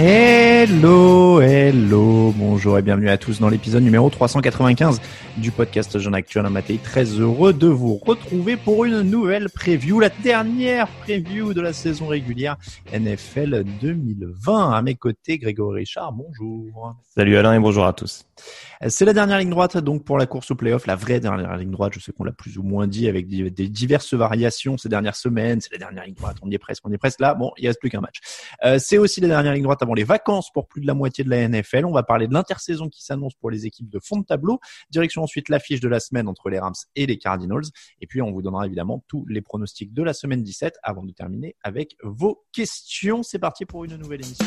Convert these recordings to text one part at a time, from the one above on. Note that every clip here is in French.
Hello, hello, bonjour et bienvenue à tous dans l'épisode numéro 395 du podcast Jeune Actuel à Matéi. Très heureux de vous retrouver pour une nouvelle preview, la dernière preview de la saison régulière NFL 2020. À mes côtés, Grégory Richard, bonjour. Salut Alain et bonjour à tous. C'est la dernière ligne droite donc pour la course au playoff, la vraie dernière ligne droite. Je sais qu'on l'a plus ou moins dit avec des diverses variations ces dernières semaines. C'est la dernière ligne droite, on y est presque, on y est presque là. Bon, il reste plus qu'un match. Euh, c'est aussi la dernière ligne droite avant les vacances pour plus de la moitié de la NFL. On va parler de l'intersaison qui s'annonce pour les équipes de fond de tableau. Direction ensuite l'affiche de la semaine entre les Rams et les Cardinals. Et puis on vous donnera évidemment tous les pronostics de la semaine 17 avant de terminer avec vos questions. C'est parti pour une nouvelle émission.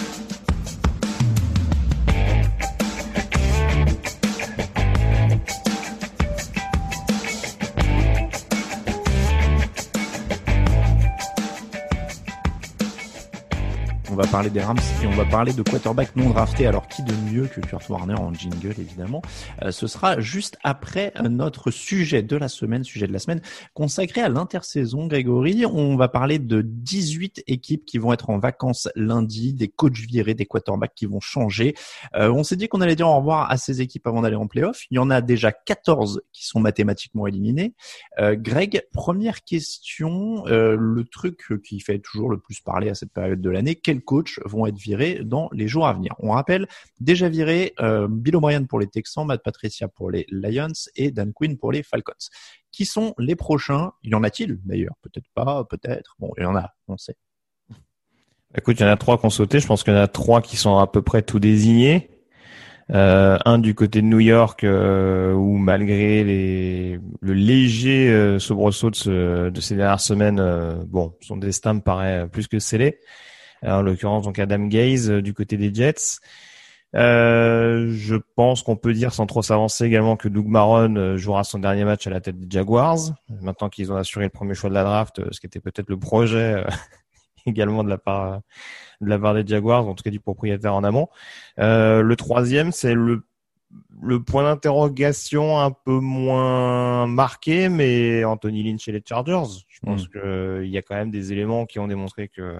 On va parler des Rams et on va parler de quarterback non drafté. Alors qui de mieux que Kurt Warner en jingle évidemment euh, Ce sera juste après notre sujet de la semaine, sujet de la semaine consacré à l'intersaison. Grégory, on va parler de 18 équipes qui vont être en vacances lundi, des coachs virés, des quarterbacks qui vont changer. Euh, on s'est dit qu'on allait dire au revoir à ces équipes avant d'aller en playoff. Il y en a déjà 14 qui sont mathématiquement éliminés. Euh, Greg, première question, euh, le truc qui fait toujours le plus parler à cette période de l'année, coachs vont être virés dans les jours à venir. On rappelle, déjà viré euh, Bill O'Brien pour les Texans, Matt Patricia pour les Lions et Dan Quinn pour les Falcons. Qui sont les prochains? Il y en a-t-il d'ailleurs? Peut-être pas, peut-être. Bon, il y en a, on sait. Écoute, il y en a trois qui ont sauté. Je pense qu'il y en a trois qui sont à peu près tout désignés. Euh, un du côté de New York euh, où malgré le léger euh, soubresaut de, ce, de, ces dernières semaines, son destin me paraît plus que scellé. En l'occurrence, donc Adam Gaze du côté des Jets. je pense qu'on peut dire sans trop s'avancer également que Doug Maron jouera son dernier match à la tête des Jaguars. Maintenant qu'ils ont assuré le premier choix de la draft, ce qui était peut-être le projet également de la part de la part des Jaguars, en tout cas du propriétaire en amont. Euh, le troisième, c'est le le point d'interrogation un peu moins marqué, mais Anthony Lynch et les Chargers. Je pense Mm. qu'il y a quand même des éléments qui ont démontré que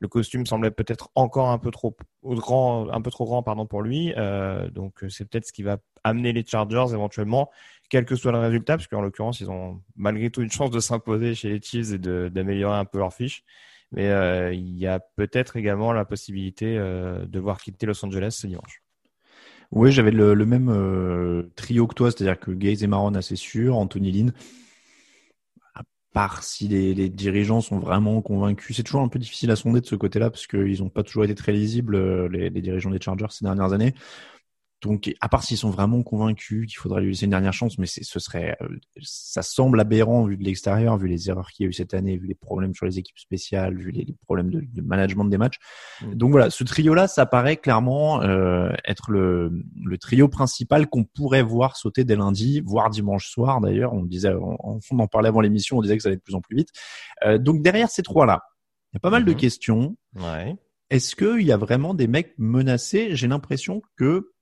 le costume semblait peut-être encore un peu trop grand, un peu trop grand, pardon, pour lui. Euh, donc c'est peut-être ce qui va amener les Chargers éventuellement, quel que soit le résultat, parce qu'en l'occurrence ils ont malgré tout une chance de s'imposer chez les Chiefs et d'améliorer un peu leur fiche. Mais euh, il y a peut-être également la possibilité euh, de voir quitter Los Angeles ce dimanche. Oui, j'avais le, même euh, trio que toi, c'est-à-dire que Gaze et Maron, assez sûr, Anthony Lynn. Part si les, dirigeants sont vraiment convaincus, c'est toujours un peu difficile à sonder de ce côté-là parce qu'ils n'ont pas toujours été très lisibles, euh, les dirigeants des Chargers ces dernières années. Donc, à part s'ils sont vraiment convaincus qu'il faudrait lui laisser une dernière chance, mais ce serait, euh, ça semble aberrant vu de l'extérieur, vu les erreurs qu'il y a eu cette année, vu les problèmes sur les équipes spéciales, vu les, problèmes de, de, management des matchs. Mm. Donc voilà, ce trio-là, ça paraît clairement euh, être le, le, trio principal qu'on pourrait voir sauter dès lundi, voire dimanche soir d'ailleurs. On disait, on, on en parlait avant l'émission, on disait que ça allait de plus en plus vite. Euh, donc derrière ces trois-là, il y a pas mal de mm-hmm. questions. Ouais. Est-ce qu'il y a vraiment des mecs menacés? J'ai l'impression que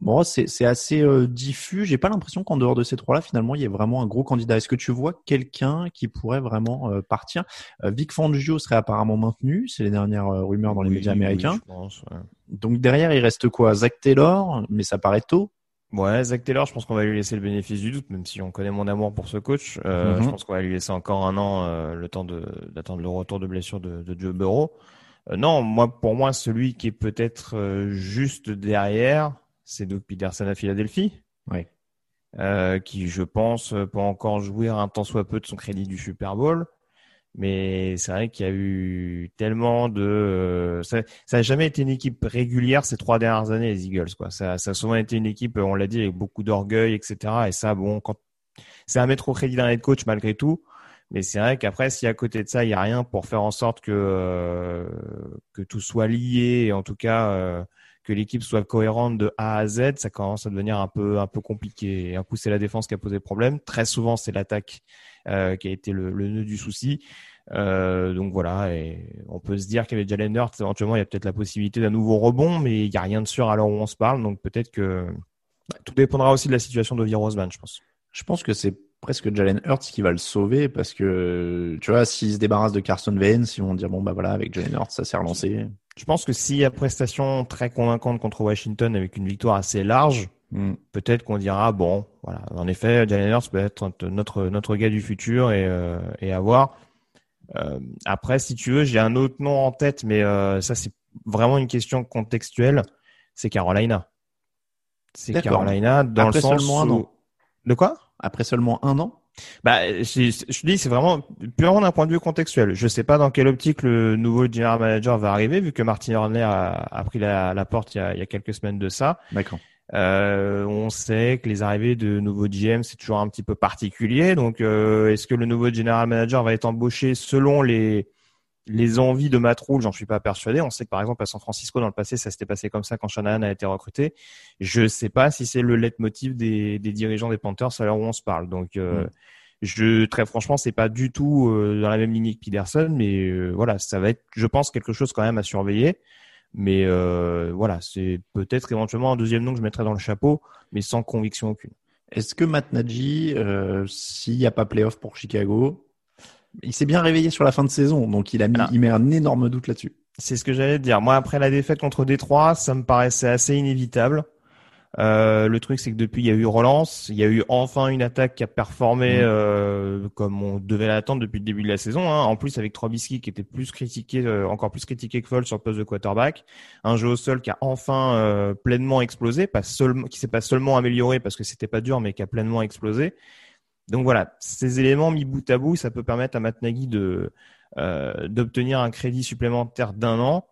Bon, c'est assez euh, diffus. J'ai pas l'impression qu'en dehors de ces trois-là, finalement, il y ait vraiment un gros candidat. Est-ce que tu vois quelqu'un qui pourrait vraiment euh, partir? Euh, Vic Fangio serait apparemment maintenu. C'est les dernières rumeurs dans les médias américains. Donc derrière, il reste quoi? Zach Taylor, mais ça paraît tôt. Ouais, Zach Taylor, je pense qu'on va lui laisser le bénéfice du doute, même si on connaît mon amour pour ce coach. Mm-hmm. Je pense qu'on va lui laisser encore un an le temps d'attendre le retour de blessure de, de Joe Burrow. non, moi, pour moi, celui qui est peut-être juste derrière, c'est Doug Peterson à Philadelphie. Oui. Euh, qui, je pense, peut encore jouer un tant soit peu de son crédit du Super Bowl. Mais c'est vrai qu'il y a eu tellement de. Euh, ça n'a jamais été une équipe régulière ces trois dernières années, les Eagles. Quoi. Ça, ça a souvent été une équipe, on l'a dit, avec beaucoup d'orgueil, etc. Et ça, bon, quand c'est un mettre au crédit d'un head coach malgré tout. Mais c'est vrai qu'après, si à côté de ça, il n'y a rien pour faire en sorte que, euh, que tout soit lié, en tout cas, que l'équipe soit cohérente de A à Z, ça commence à devenir un peu un peu compliqué. un coup, c'est la défense qui a posé problème. Très souvent, c'est l'attaque euh, qui a été le, nœud du souci. Euh, donc voilà, et on peut se dire qu'avec Jalen Hurts, éventuellement, il y a peut-être la possibilité d'un nouveau rebond, mais il n'y a rien de sûr à l'heure où on se parle. Donc peut-être que bah, tout dépendra aussi de la situation de Roseman, je pense. Je pense que c'est presque Jalen Hurts qui va le sauver parce que tu vois, s'il se débarrasse de Carson Wentz, ils vont dire bon bah voilà, avec Jalen Hurts, ça s'est relancé. Je pense que s'il y a prestation très convaincante contre Washington avec une victoire assez large, hmm. peut-être qu'on dira bon, voilà, en effet, Jalen Hurts peut être notre notre gars du futur et euh, et à voir. Euh, après, si tu veux, j'ai un autre nom en tête, mais euh, ça c'est vraiment une question contextuelle. C'est Carolina. C'est Carolina dans Après le sens seulement un an. De quoi? Après seulement un an? Bah, je, je dis, c'est vraiment purement d'un point de vue contextuel. Je sais pas dans quelle optique le nouveau general manager va arriver, vu que Martin Horner a, a pris la, la porte il y, a, il y, a, quelques semaines de ça. D'accord. Euh, on sait que les arrivées de nouveaux GM c'est toujours un petit peu particulier. Donc, euh, est-ce que le nouveau general manager va être embauché selon les les envies de Matt Rule, j'en suis pas persuadé. On sait que par exemple à San Francisco dans le passé, ça s'était passé comme ça quand Shanahan a été recruté. Je sais pas si c'est le leitmotiv des, des dirigeants des Panthers à l'heure où on se parle. Donc euh, mm. je très franchement, c'est pas du tout euh, dans la même ligne que Peterson, mais euh, voilà, ça va être, je pense, quelque chose quand même à surveiller. Mais voilà, c'est peut-être éventuellement un deuxième nom que je mettrais dans le chapeau, mais sans conviction aucune. Est-ce que Matt Nagy, s'il n'y a pas playoff pour Chicago, il s'est bien réveillé sur la fin de saison, donc il a mis, il met un énorme doute là-dessus. C'est ce que j'allais dire. Moi, après la défaite contre Détroit, ça me paraissait assez inévitable. Euh, le truc, c'est que depuis, il y a eu relance, il y a eu enfin une attaque qui a performé mm. euh, comme on devait l'attendre depuis le début de la saison. Hein. En plus, avec Trubisky qui était plus critiqué, euh, encore plus critiqué que Foles sur le poste de quarterback, un jeu au sol qui a enfin euh, pleinement explosé, pas seulement, qui s'est pas seulement amélioré parce que c'était pas dur, mais qui a pleinement explosé. Donc voilà, ces éléments mis bout à bout, ça peut permettre à Matt Nagy de euh, d'obtenir un crédit supplémentaire d'un an.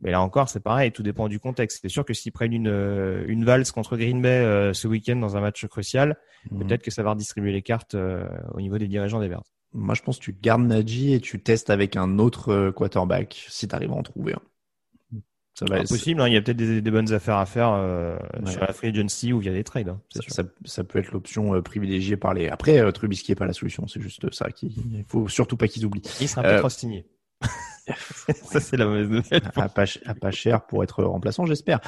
Mais là encore, c'est pareil, tout dépend du contexte. C'est sûr que s'ils prennent une, euh, une valse contre Green Bay euh, ce week-end dans un match crucial, mhm. peut-être que ça va redistribuer les cartes au niveau des dirigeants des Bears. Moi, je pense que tu gardes Nagy et tu testes avec un autre quarterback si tu arrives à en trouver un. Ça va possible, hein, il y a peut-être des, des, bonnes affaires à faire euh, sur la free agency ou via des trades. Hein, ça, ça, peut être l'option euh, privilégiée par les. Après, euh, Trubisky n'est pas la solution, c'est juste ça. Qui... Il faut surtout pas qu'ils oublient. Il sera peut-être signé. ça c'est la mauvaise nouvelle. À pas, à pas, cher pour être remplaçant, j'espère.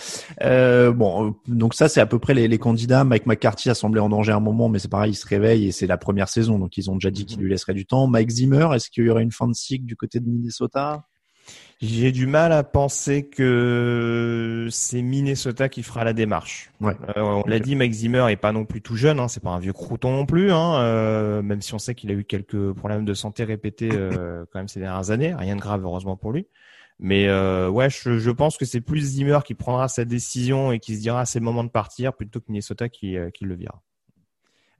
Euh, bon, donc ça c'est à peu près les, les, candidats. Mike McCarthy a semblé en danger un moment, mais c'est pareil, il se réveille et c'est la première saison, donc ils ont déjà dit qu'ils lui laisseraient du temps. Mike Zimmer, est-ce qu'il y aurait une fin de cycle du côté de Minnesota? J'ai du mal à penser que c'est Minnesota qui fera la démarche. Ouais. Euh, on l'a dit, Mike Zimmer est pas non plus tout jeune, hein, c'est pas un vieux crouton non plus, hein, euh, même si on sait qu'il a eu quelques problèmes de santé répétés euh, quand même ces dernières années, rien de grave heureusement pour lui. Mais ouais, je, je, pense que c'est plus Zimmer qui prendra sa décision et qui se dira c'est le moment de partir plutôt que Minnesota qui, qui le vira.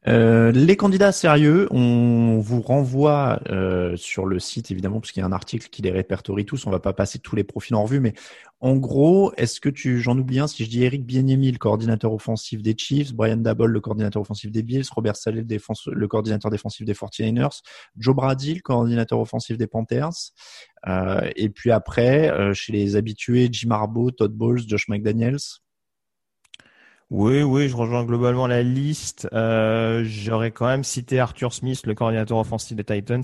Euh, les candidats sérieux, on vous renvoie euh, sur le site évidemment parce qu'il y a un article qui les répertorie tous. On va pas passer tous les profils en revue, mais en gros, est-ce que tu, j'en oublie un si je dis Eric Bieniemy, le coordinateur offensif des Chiefs, Brian Dabble, le coordinateur offensif des Bills, Robert Saleh, le coordinateur défensif des 49ers, Joe Brady, le coordinateur offensif des Panthers, euh, et puis après euh, chez les habitués Jim Harbaugh, Todd Bowles, Josh McDaniels. Oui, oui, je rejoins globalement la liste. Euh, J'aurais quand même cité Arthur Smith, le coordinateur offensif des Titans,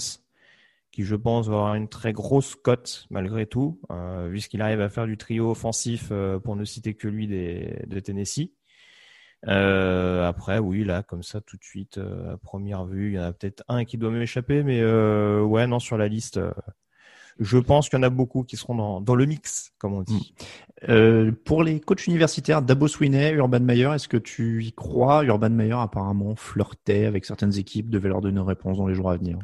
qui je pense va avoir une très grosse cote malgré tout, euh, vu ce qu'il arrive à faire du trio offensif, euh, pour ne citer que lui des, de Tennessee. Euh, après, oui, là, comme ça, tout de suite, à première vue, il y en a peut-être un qui doit m'échapper, mais ouais, non, sur la liste, je pense qu'il y en a beaucoup qui seront dans, dans le mix, comme on dit. Euh, pour les coachs universitaires, Dabo Swinney, Urban Meyer, est-ce que tu y crois? Urban Meyer apparemment flirtait avec certaines équipes, devait leur donner une réponse dans les jours à venir.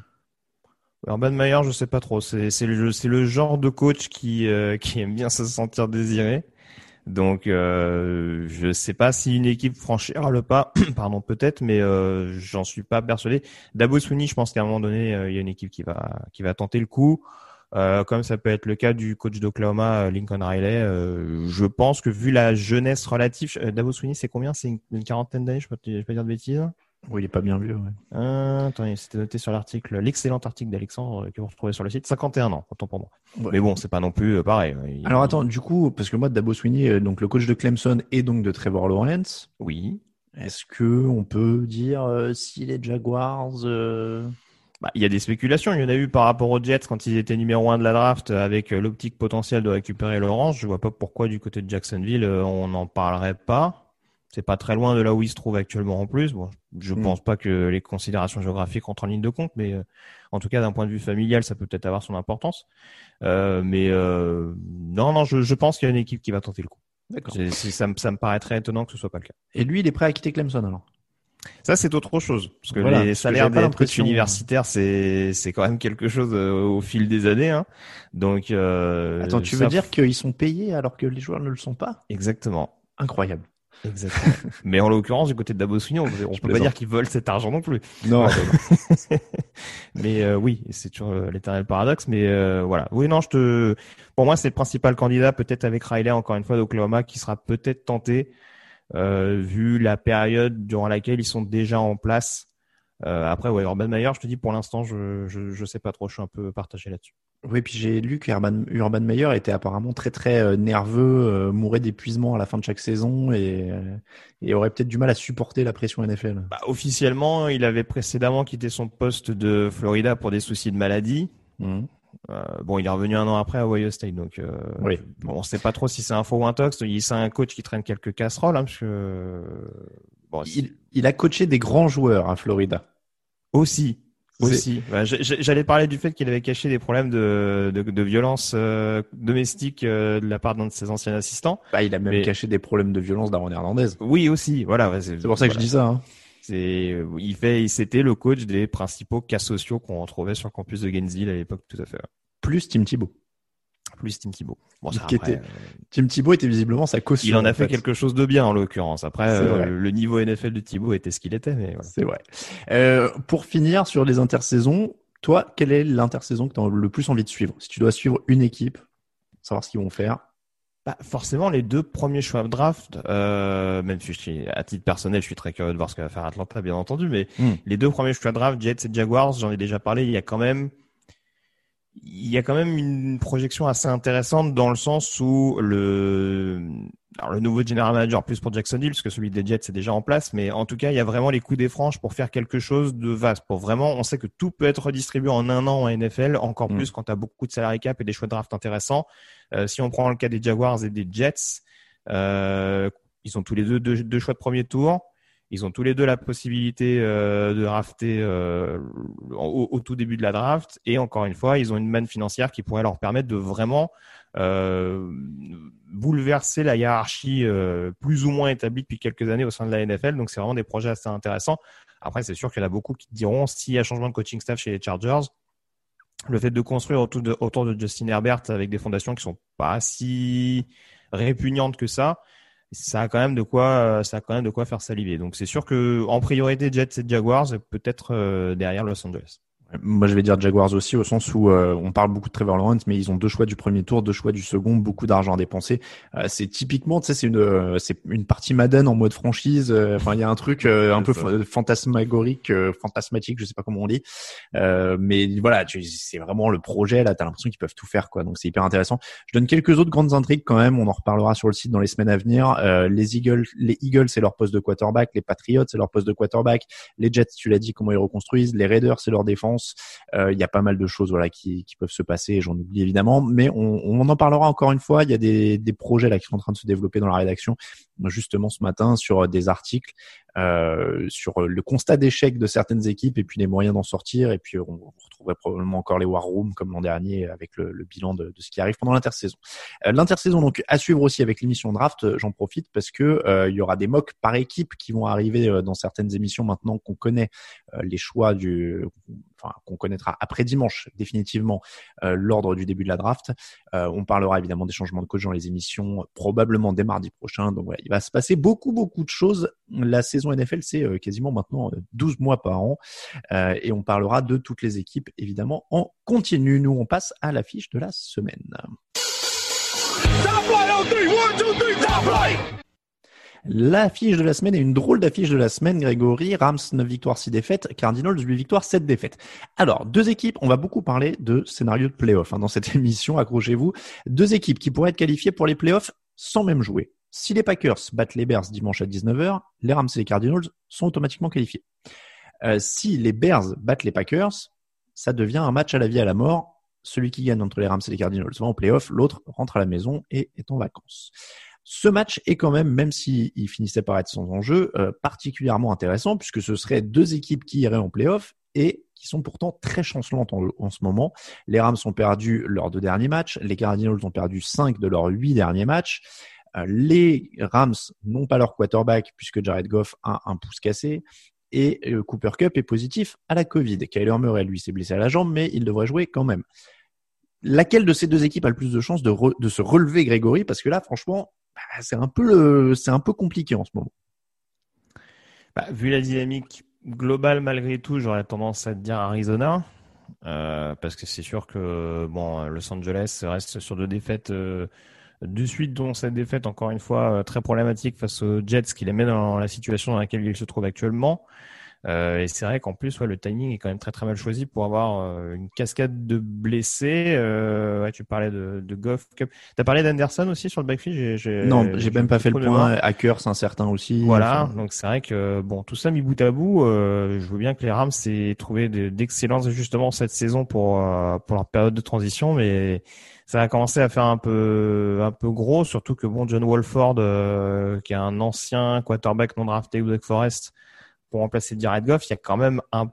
Urban Meyer, je sais pas trop. C'est c'est le c'est le genre de coach qui euh, qui aime bien se sentir désiré. Donc euh, je sais pas si une équipe franchira le pas, pardon peut-être, mais euh, j'en suis pas persuadé. Dabo Swinney, je pense qu'à un moment donné, euh, il y a une équipe qui va qui va tenter le coup. Euh, comme ça peut être le cas du coach d'Oklahoma, euh, Lincoln Riley. Euh, je pense que vu la jeunesse relative, Dabo Swinney, c'est combien? C'est une, une quarantaine d'années, je peux, je peux pas dire de bêtises. Oui, il est pas bien vieux. Ouais. Euh, attendez, c'était noté sur l'article, l'excellent article d'Alexandre que vous retrouvez sur le site. 51 ans, autant pour moi. Ouais. Mais bon, c'est pas non plus pareil. Il- Alors attends, du coup, parce que moi, Dabo Swinney, euh, donc le coach de Clemson et donc de Trevor Lawrence, Oui. est-ce que on peut dire si les Jaguars Bah, il y a des spéculations. Il y en a eu par rapport aux Jets quand ils étaient numéro un de la draft avec euh, l'optique potentielle de récupérer Lawrence. Je vois pas pourquoi du côté de Jacksonville euh, on n'en parlerait pas. C'est pas très loin de là où il se trouve actuellement en plus. Bon, je Mm. pense pas que les considérations géographiques entrent en ligne de compte, mais euh, en tout cas d'un point de vue familial, ça peut peut-être avoir son importance. Euh, mais euh, non, non, je, je pense qu'il y a une équipe qui va tenter le coup. D'accord. Ça, me- ça me paraît très étonnant que ce soit pas le cas. Et lui, il est prêt à quitter Clemson alors? Ça, c'est autre chose. Parce que Voilà, les que salaires des coachs l'impression- universitaires, c'est, c'est quand même quelque chose euh, au fil des années. Hein. Donc, euh, Attends, tu ça- veux dire qu'ils sont payés alors que les joueurs ne le sont pas? Exactement. Incroyable. Exactement. Mais en l'occurrence, du côté de Dabo Swinney, on, on peut pas dire qu'ils veulent cet argent non plus. Non. mais euh, oui, c'est toujours euh, l'éternel paradoxe. Mais euh, voilà. Oui, non, je te. Pour moi, c'est le principal candidat, peut-être avec Riley encore une fois d'Oklahoma, qui sera peut-être tenté vu la période durant laquelle ils sont déjà en place. Euh, après, ouais, Urban Meyer, je te dis pour l'instant, je, je je sais pas trop. Je suis un peu partagé là-dessus. Oui, puis j'ai lu qu'Urban Urban Meyer était apparemment très très euh, nerveux, euh, mourait d'épuisement à la fin de chaque saison et, euh, et aurait peut-être du mal à supporter la pression NFL. Bah, officiellement, il avait précédemment quitté son poste de Florida pour des soucis de maladie. Mhm. Euh, bon, il est revenu un an après à Ohio State, donc euh, Oui. bon, on sait pas trop si c'est un faux ou un tox. Il c'est un coach qui traîne quelques casseroles, hein, parce que bon, Il, il a coaché des grands joueurs à Florida. aussi, aussi. Bah, J'allais parler du fait qu'il avait caché des problèmes de de, de violence euh, domestique euh, de la part d'un de ses anciens assistants. Bah, il a même Mais- caché des problèmes de violence d'Aaron Hernandez. Oui, aussi. Voilà. C'est pour ça que je dis ça. Hein. C'est, il fait, c'était le coach des principaux cas sociaux qu'on retrouvait sur le campus de Gainesville à l'époque, tout à fait. Plus Tim Thibault. Plus Tim Thibault. Bon, ça, Qui après, était- euh, Tim Thibault était visiblement sa caution. il en a fait, quelque chose de bien en l'occurrence. Après, euh, le niveau NFL de Thibault était ce qu'il était, mais voilà. C'est vrai. Euh, pour finir sur les intersaisons, toi, quelle est l'intersaison que tu as le plus envie de suivre? Si tu dois suivre une équipe, savoir ce qu'ils vont faire. Bah, forcément, les deux premiers choix de draft, euh, même si je suis, à titre personnel, je suis très curieux de voir ce que va faire Atlanta, bien entendu, mais Hmm. les deux premiers choix de draft, Jets et Jaguars, j'en ai déjà parlé, il y a quand même, il y a quand même une projection assez intéressante dans le sens où le, alors le nouveau general manager plus pour Jacksonville, parce que celui des Jets est déjà en place, mais en tout cas, il y a vraiment les coups des franges pour faire quelque chose de vaste. Pour vraiment, on sait que tout peut être redistribué en un an en NFL, encore Mm. plus quand tu as beaucoup de salary cap et des choix de draft intéressants. Euh, si on prend le cas des Jaguars et des Jets, euh, ils ont tous les deux deux, deux choix de premier tour. Ils ont tous les deux la possibilité euh, de drafter au, tout début de la draft. Et encore une fois, ils ont une manne financière qui pourrait leur permettre de vraiment bouleverser la hiérarchie plus ou moins établie depuis quelques années au sein de la NFL. Donc c'est vraiment des projets assez intéressants. Après, c'est sûr qu'il y en a beaucoup qui diront s'il y a changement de coaching staff chez les Chargers, le fait de construire autour de, autour de Justin Herbert avec des fondations qui sont pas si répugnantes que ça, ça a quand même de quoi, ça a quand même de quoi faire saliver. Donc c'est sûr que en priorité Jets et Jaguars, peut-être derrière Los Angeles. Moi, je vais dire Jaguars aussi, au sens où euh, on parle beaucoup de Trevor Lawrence, mais ils ont deux choix du premier tour, deux choix du second, beaucoup d'argent à dépenser. Euh, c'est typiquement, tu sais, c'est une, euh, c'est une partie Madden en mode franchise. Enfin, il y a un truc un peu fantasmagorique, fantasmatique, je sais pas comment on dit. mais voilà, c'est vraiment le projet. Là, t'as l'impression qu'ils peuvent tout faire, quoi. Donc, c'est hyper intéressant. Je donne quelques autres grandes intrigues quand même. On en reparlera sur le site dans les semaines à venir. les Eagles, les Eagles, c'est leur poste de quarterback. Les Patriots, c'est leur poste de quarterback. Les Jets, tu l'as dit, comment ils reconstruisent. Les Raiders, c'est leur défense. Euh, il y a pas mal de choses voilà qui, peuvent se passer. J'en oublie évidemment, mais on, en parlera encore une fois. Il y a des, projets qui sont en train de se développer dans la rédaction, justement ce matin sur des articles euh, sur le constat d'échec de certaines équipes et puis les moyens d'en sortir. Et puis on, retrouverait probablement encore les war rooms comme l'an dernier avec le, le bilan de, de, ce qui arrive pendant l'intersaison. Euh, l'intersaison donc à suivre aussi avec l'émission draft. J'en profite parce que euh, il y aura des mocks par équipe qui vont arriver euh, dans certaines émissions maintenant qu'on connaît les choix du Enfin, qu'on connaîtra après dimanche définitivement l'ordre du début de la draft. on parlera évidemment des changements de coach dans les émissions, probablement dès mardi prochain. Donc voilà, il va se passer beaucoup beaucoup de choses. La saison NFL, c'est euh, quasiment maintenant 12 euh, mois par an. Euh, et on parlera de toutes les équipes, évidemment, en continu. Nous, on passe à l'affiche de la semaine. L'affiche de la semaine est une drôle d'affiche de la semaine, Grégory. Rams 9 victoires, 6 défaites. Cardinals 8 victoires, 7 défaites. Alors, deux équipes, on va beaucoup parler de scénario de playoff hein, dans cette émission, accrochez-vous. Deux équipes qui pourraient être qualifiées pour les playoffs sans même jouer. Si les Packers battent les Bears dimanche à 19h, les Rams et les Cardinals sont automatiquement qualifiés. Euh, si les Bears battent les Packers, ça devient un match à la vie à la mort. Celui qui gagne entre les Rams et les Cardinals va en playoff, l'autre rentre à la maison et est en vacances. Ce match est quand même, même s'il finissait par être sans enjeu, euh, particulièrement intéressant puisque ce seraient deux équipes qui iraient en playoff et qui sont pourtant très chancelantes en, en, ce moment. Les Rams ont perdu leurs deux derniers matchs, les Cardinals ont perdu cinq de leurs huit derniers matchs. Euh, les Rams n'ont pas leur quarterback puisque Jared Goff a un pouce cassé et euh, Cooper Cup est positif à la Covid. Kyler Murray, lui, s'est blessé à la jambe, mais il devrait jouer quand même. Laquelle de ces deux équipes a le plus de chances de, se relever, Grégory? Parce que là, franchement, bah, c'est un peu c'est un peu compliqué en ce moment. Bah, vu la dynamique globale, malgré tout, j'aurais tendance à te dire Arizona. Euh, parce que c'est sûr que bon, Los Angeles reste sur deux défaites de suite dont cette défaite, encore une fois, euh, très problématique face aux Jets qui les met dans la situation dans laquelle ils se trouvent actuellement. Euh, et c'est vrai qu'en plus, ouais, le timing est quand même très très mal choisi pour avoir euh, une cascade de blessés. Euh, ouais, tu parlais de, de Goff. T'as parlé d'Anderson aussi sur le backfield j'ai, Non, j'ai même pas fait le point. Hackers, un certain aussi. Voilà, donc c'est vrai que bon, tout ça mis bout à bout, euh, je veux bien que les Rams aient trouvé d'excellents ajustements cette saison pour pour leur période de transition, mais ça a commencé à faire un peu un peu gros, surtout que bon, John Wolford, qui est un ancien quarterback non drafté ou Forest remplacer Jared Goff, il y a quand même un,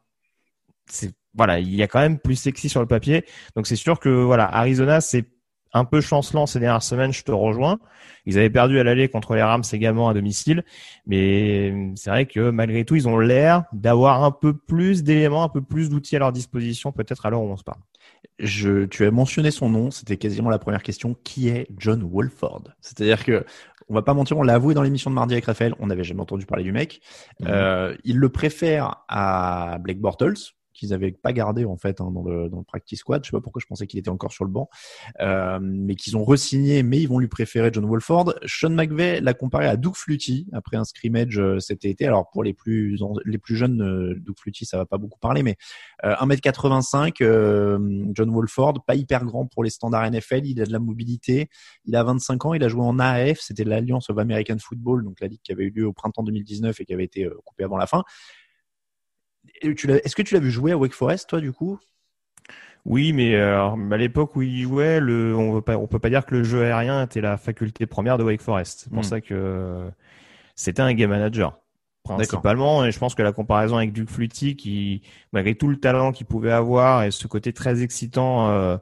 voilà, il y a quand même plus sexy sur le papier. Donc c'est sûr que voilà, Arizona, c'est un peu chancelant ces dernières semaines, je te rejoins. Ils avaient perdu à l'aller contre les Rams également à domicile, mais c'est vrai que malgré tout, ils ont l'air d'avoir un peu plus d'éléments, un peu plus d'outils à leur disposition, peut-être à l'heure où on se parle. Je, tu as mentionné son nom, c'était quasiment la première question. Qui est John Wolford? C'est-à-dire que on va pas mentir, on l'a avoué dans l'émission de mardi avec Raphaël, on n'avait jamais entendu parler du mec. Mhm. Euh, il le préfère à Blake Bortles, qu'ils avaient pas gardé en fait hein, dans, le, dans le practice squad. Je sais pas pourquoi je pensais qu'il était encore sur le banc, euh, mais qu'ils ont resigné, mais ils vont lui préférer John Wolford. Sean McVay l'a comparé à Doug Flutie après un scrimmage euh, cet été. Alors pour les plus les plus jeunes, euh, Doug Flutie ça va pas beaucoup parler, mais euh, 1m85, euh, John Wolford, pas hyper grand pour les standards NFL, il a de la mobilité, il a 25 ans, il a joué en AAF, c'était l'Alliance of American Football, donc la ligue qui avait eu lieu au printemps 2019 et qui avait été coupée avant la fin. Est-ce que tu l'as vu jouer à Wake Forest, toi, du coup? Oui, mais euh, à l'époque où il jouait, le, on ne peut pas dire que le jeu aérien était la faculté première de Wake Forest. C'est pour hmm. ça que c'était un game manager principalement. Et je pense que la comparaison avec Duke Flutie, qui malgré tout le talent qu'il pouvait avoir et ce côté très excitant euh,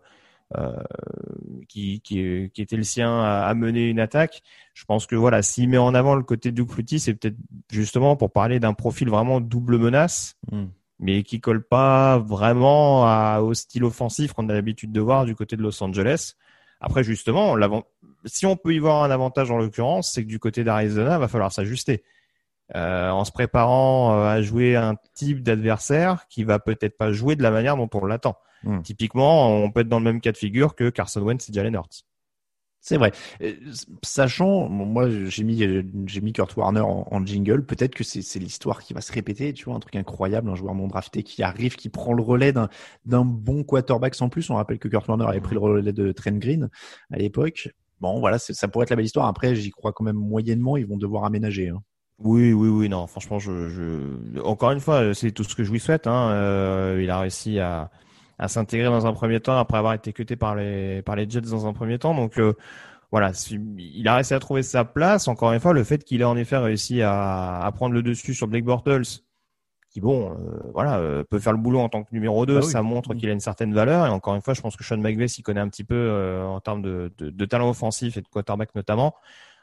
qui, qui, qui, était le sien à, mener une attaque. Je pense que voilà, s'il met en avant le côté de Duke c'est peut-être justement pour parler d'un profil vraiment double menace, hmm. mais qui colle pas vraiment au style offensif qu'on a l'habitude de voir du côté de Los Angeles. Après, justement, si on peut y voir un avantage en l'occurrence, c'est que du côté d'Arizona, va falloir s'ajuster. Euh, en se préparant euh, à jouer un type d'adversaire qui va peut-être pas jouer de la manière dont on l'attend. Hmm. Typiquement, on peut être dans le même cas de figure que Carson Wentz et Jalen Hurts. C'est vrai. Euh, sachant, moi j'ai mis j'ai mis Kurt Warner en, jingle. Peut-être que c'est l'histoire qui va se répéter. Tu vois, un truc incroyable, un joueur non drafté qui arrive, qui prend le relais d'un bon quarterback sans plus. On rappelle que Kurt Warner avait pris le relais de Trent Green à l'époque. Bon, voilà, ça pourrait être la belle histoire. Après, j'y crois quand même moyennement. Ils vont devoir aménager. Hein. Oui, oui, oui, non. Franchement, je, je... encore une fois, c'est tout ce que je lui souhaite. Hein. Euh, il a réussi à à s'intégrer dans un premier temps après avoir été cuté par les par les Jets dans un premier temps. Donc euh, voilà, il a réussi à trouver sa place. Encore une fois, le fait qu'il ait en effet réussi à, à prendre le dessus sur Blake Bortles, qui bon, euh, voilà, euh, peut faire le boulot en tant que numéro 2, ah ça montre qu'il a une certaine valeur. Et encore une fois, je pense que Sean McVay s'y connaît un petit peu en termes de, de, de, talent offensif et de quarterback notamment.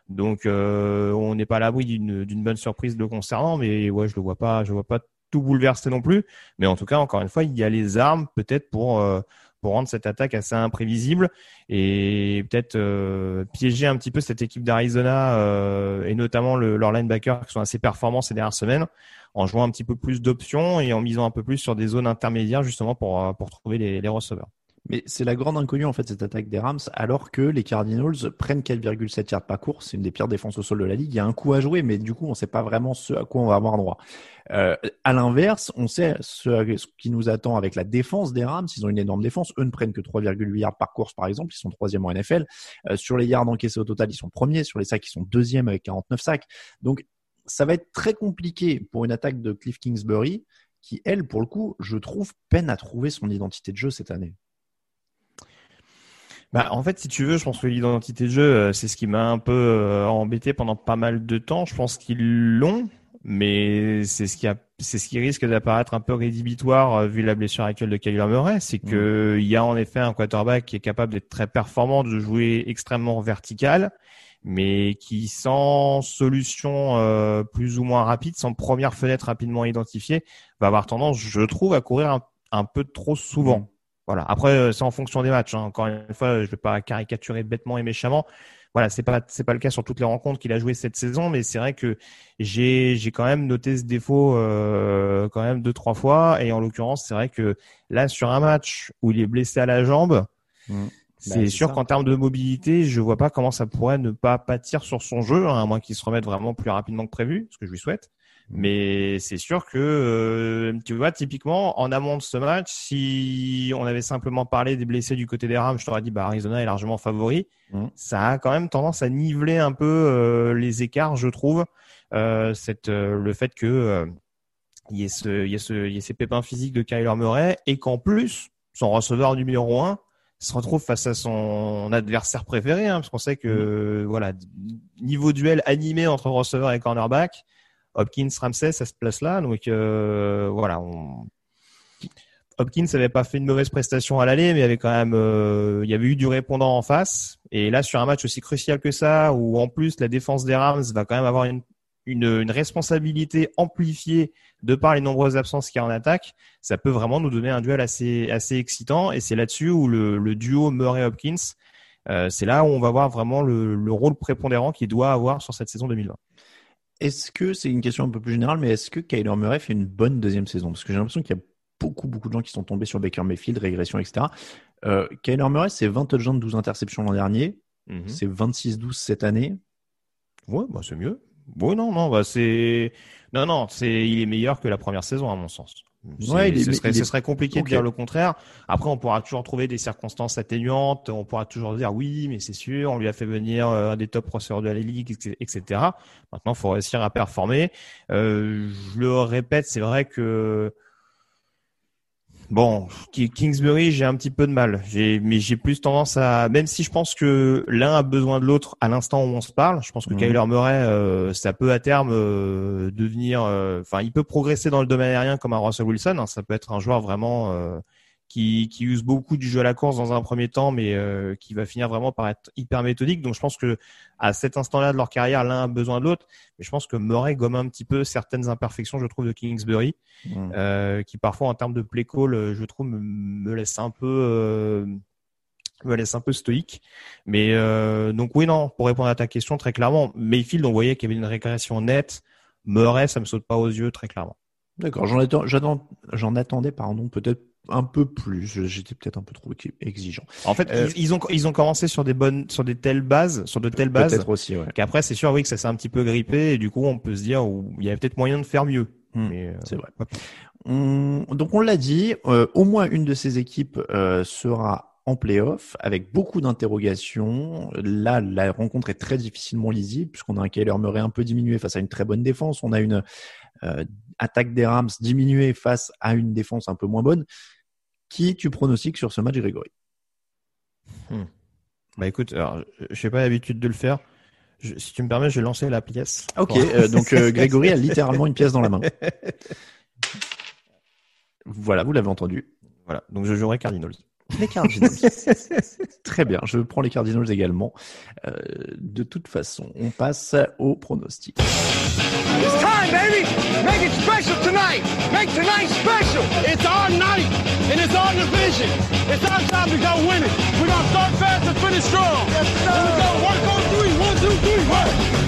Donc on n'est pas à l'abri d'une bonne surprise le concernant, mais ouais, je le vois pas, je vois pas tout bouleversé non plus. Mais en tout cas, encore une fois, il y a les armes peut-être pour euh, pour rendre cette attaque assez imprévisible et peut-être euh, piéger un petit peu cette équipe d'Arizona euh, et notamment le, leurs linebackers qui sont assez performants ces dernières semaines en jouant un petit peu plus d'options et en misant un peu plus sur des zones intermédiaires justement pour pour trouver les, les receveurs. Mais c'est la grande inconnue en fait cette attaque des Rams, alors que les Cardinals prennent 4,7 yards par course, c'est une des pires défenses au sol de la ligue. Il y a un coup à jouer, mais du coup on ne sait pas vraiment ce à quoi on va avoir droit. Euh, à l'inverse, on sait ce, qui nous attend avec la défense des Rams. Ils ont une énorme défense. Eux ne prennent que 3,8 yards par course par exemple. Ils sont troisième en NFL. Euh, sur les yards encaissés au total, ils sont premiers. Sur les sacs, ils sont deuxième avec 49 sacs. Donc ça va être très compliqué pour une attaque de Cliff Kingsbury qui, elle, pour le coup, je trouve, peine à trouver son identité de jeu cette année. Bah, en fait, si tu veux, je pense que l'identité de jeu, euh, c'est ce qui m'a un peu euh, embêté pendant pas mal de temps. Je pense qu'ils l'ont, mais c'est ce qui a, c'est ce qui risque d'apparaître un peu rédhibitoire euh, vu la blessure actuelle de Kyler Murray, c'est mm. que il y a en effet un quarterback qui est capable d'être très performant, de jouer extrêmement vertical, mais qui sans solution plus ou moins rapide, sans première fenêtre rapidement identifiée, va avoir tendance, je trouve, à courir un, un peu trop souvent. Voilà. Après, euh, c'est en fonction des matchs. Hein. Encore une fois, je vais pas caricaturer bêtement et méchamment. Voilà, c'est pas c'est pas le cas sur toutes les rencontres qu'il a joué cette saison, mais c'est vrai que j'ai j'ai quand même noté ce défaut euh, quand même deux trois fois. Et en l'occurrence, c'est vrai que là sur un match où il est blessé à la jambe, mmh. c'est bah, sûr qu'en termes de mobilité, je vois pas comment ça pourrait ne pas pâtir sur son jeu, hein, à moins qu'il se remette vraiment plus rapidement que prévu, ce que je lui souhaite. Mais c'est sûr que, euh, tu vois, typiquement, en amont de ce match, si on avait simplement parlé des blessés du côté des Rams, je t'aurais dit, bah, Arizona est largement favori. Mmh. Ça a quand même tendance à niveler un peu euh, les écarts, je trouve. Euh, cette, le fait que il y, ait ce, il, y ait ce, il y ait ces pépins physiques de Kyler Murray et qu'en plus, son receveur numéro un se retrouve face à son adversaire préféré, hein, parce qu'on sait que, mmh. voilà, niveau duel animé entre receveur et cornerback, Hopkins, Ramsey, ça se place là. Donc euh, voilà, Hopkins n'avait pas fait une mauvaise prestation à l'aller, mais il y avait quand même, euh, il y avait eu du répondant en face. Et là, sur un match aussi crucial que ça, où en plus la défense des Rams va quand même avoir une, une, responsabilité amplifiée de par les nombreuses absences qu'il y a en attaque, ça peut vraiment nous donner un duel assez, assez excitant. Et c'est là-dessus où le, duo Murray-Hopkins, euh, c'est là où on va voir vraiment le, le rôle prépondérant qu'il doit avoir sur cette saison 2020. Est-ce que, c'est une question un peu plus générale, mais est-ce que Kyler Murray fait une bonne deuxième saison? Parce que j'ai l'impression qu'il y a beaucoup, beaucoup de gens qui sont tombés sur Baker Mayfield, régression, etc. Euh, Kyler Murray, c'est 20 touchdowns, 12 interceptions l'an dernier. Mhm. C'est 26-12 cette année. Ouais, bah c'est mieux. Oui, non, non, bah c'est. Non, non, c'est il est meilleur que la première saison, à mon sens. Ouais, ce, serait, ce serait compliqué de dire le contraire. Après, on pourra toujours trouver des circonstances atténuantes. On pourra toujours dire oui, mais c'est sûr, on lui a fait venir euh, un des top receveurs de la ligue, etc. Maintenant, il faut réussir à performer. Euh, je le répète, c'est vrai que Bon, Kingsbury, j'ai un petit peu de mal. mais j'ai plus tendance à, même si je pense que l'un a besoin de l'autre à l'instant où on se parle, je pense que mmh. Kyler Murray, euh, ça peut à terme euh, devenir, euh, enfin, il peut progresser dans le domaine aérien comme un Russell Wilson. Hein. ça peut être un joueur vraiment qui, qui use beaucoup du jeu à la course dans un premier temps, mais euh, qui va finir vraiment par être hyper méthodique. Donc je pense que à cet instant-là de leur carrière, l'un a besoin de l'autre. Mais je pense que Murray gomme un petit peu certaines imperfections, je trouve, de Kingsbury, mmh. euh, qui parfois en termes de play call, je trouve, me, me laisse un peu euh, me laisse un peu stoïque. Mais euh, donc oui, non, pour répondre à ta question très clairement, Mayfield, on voyait qu'il y avait une régression nette. Murray, ça me saute pas aux yeux très clairement. D'accord, j'en j'en attendais pardon peut-être un peu plus. J'étais peut-être un peu trop exigeant. En fait, Euh, ils, ils ont ils ont commencé sur des bonnes sur des telles bases, sur de telles bases. Peut-être aussi, ouais. Qu'après, c'est sûr, oui, que ça s'est un petit peu grippé et du coup, on peut se dire, où il y avait peut-être moyen de faire mieux. Hmm, euh, c'est vrai. On- donc on l'a dit, euh, au moins une de ces équipes euh, sera en playoff avec beaucoup d'interrogations. Là, la rencontre est très difficilement lisible puisqu'on a un Kyler Murray un peu diminué face à une très bonne défense. On a une euh, attaque des Rams diminuée face à une défense un peu moins bonne. Qui tu pronostiques sur ce match, Grégory Bah écoute, alors, je n'ai pas l'habitude de le faire. Je- si tu me permets, je vais lancer la pièce. Ok, euh, donc euh, Grégory a littéralement une pièce dans la main. Voilà, vous l'avez entendu. Voilà, donc je jouerai Cardinals. Les Cardinals. Très bien, je prends les Cardinals également. Euh, de toute façon, on passe au pronostic. It's time, baby! Make it special tonight! Make tonight special! It's our night, and it's our division. It's our time to go win it. We're gonna start fast and finish strong. Yes, sir. Here we go. One, go, three. One, two, three. Work.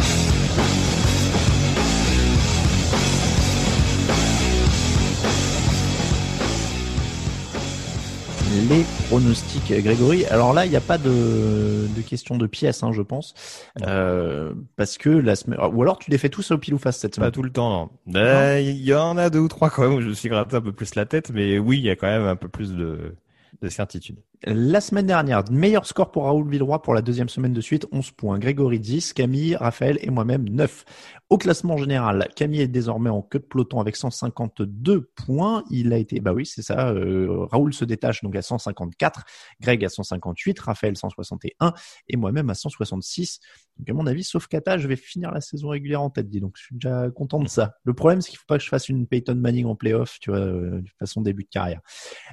Les pronostics, Grégory. Alors là, il n'y a pas de, de question de pièce, hein, je pense, euh, parce que la semaine, ou alors tu les fais tous au pile ou face cette Pas semaine. tout le temps, non. Euh, Il y en a deux ou trois quand même où je me suis gratté un peu plus la tête, mais oui, il y a quand même un peu plus de, de certitude. La semaine dernière, meilleur score pour Raoul Villeroy pour la deuxième semaine de suite, 11 points. Grégory 10, Camille, Raphaël et moi-même 9. Au classement général, Camille est désormais en queue de peloton avec 152 points. Il a été, bah oui, c'est ça, euh, Raoul se détache donc à 154, Greg à 158, Raphaël 161 et moi-même à 166. Donc à mon avis, sauf Kata, je vais finir la saison régulière en tête, dis donc je suis déjà content de ça. Le problème, c'est qu'il faut pas que je fasse une Peyton Manning en playoff, tu vois, euh, de façon début de carrière.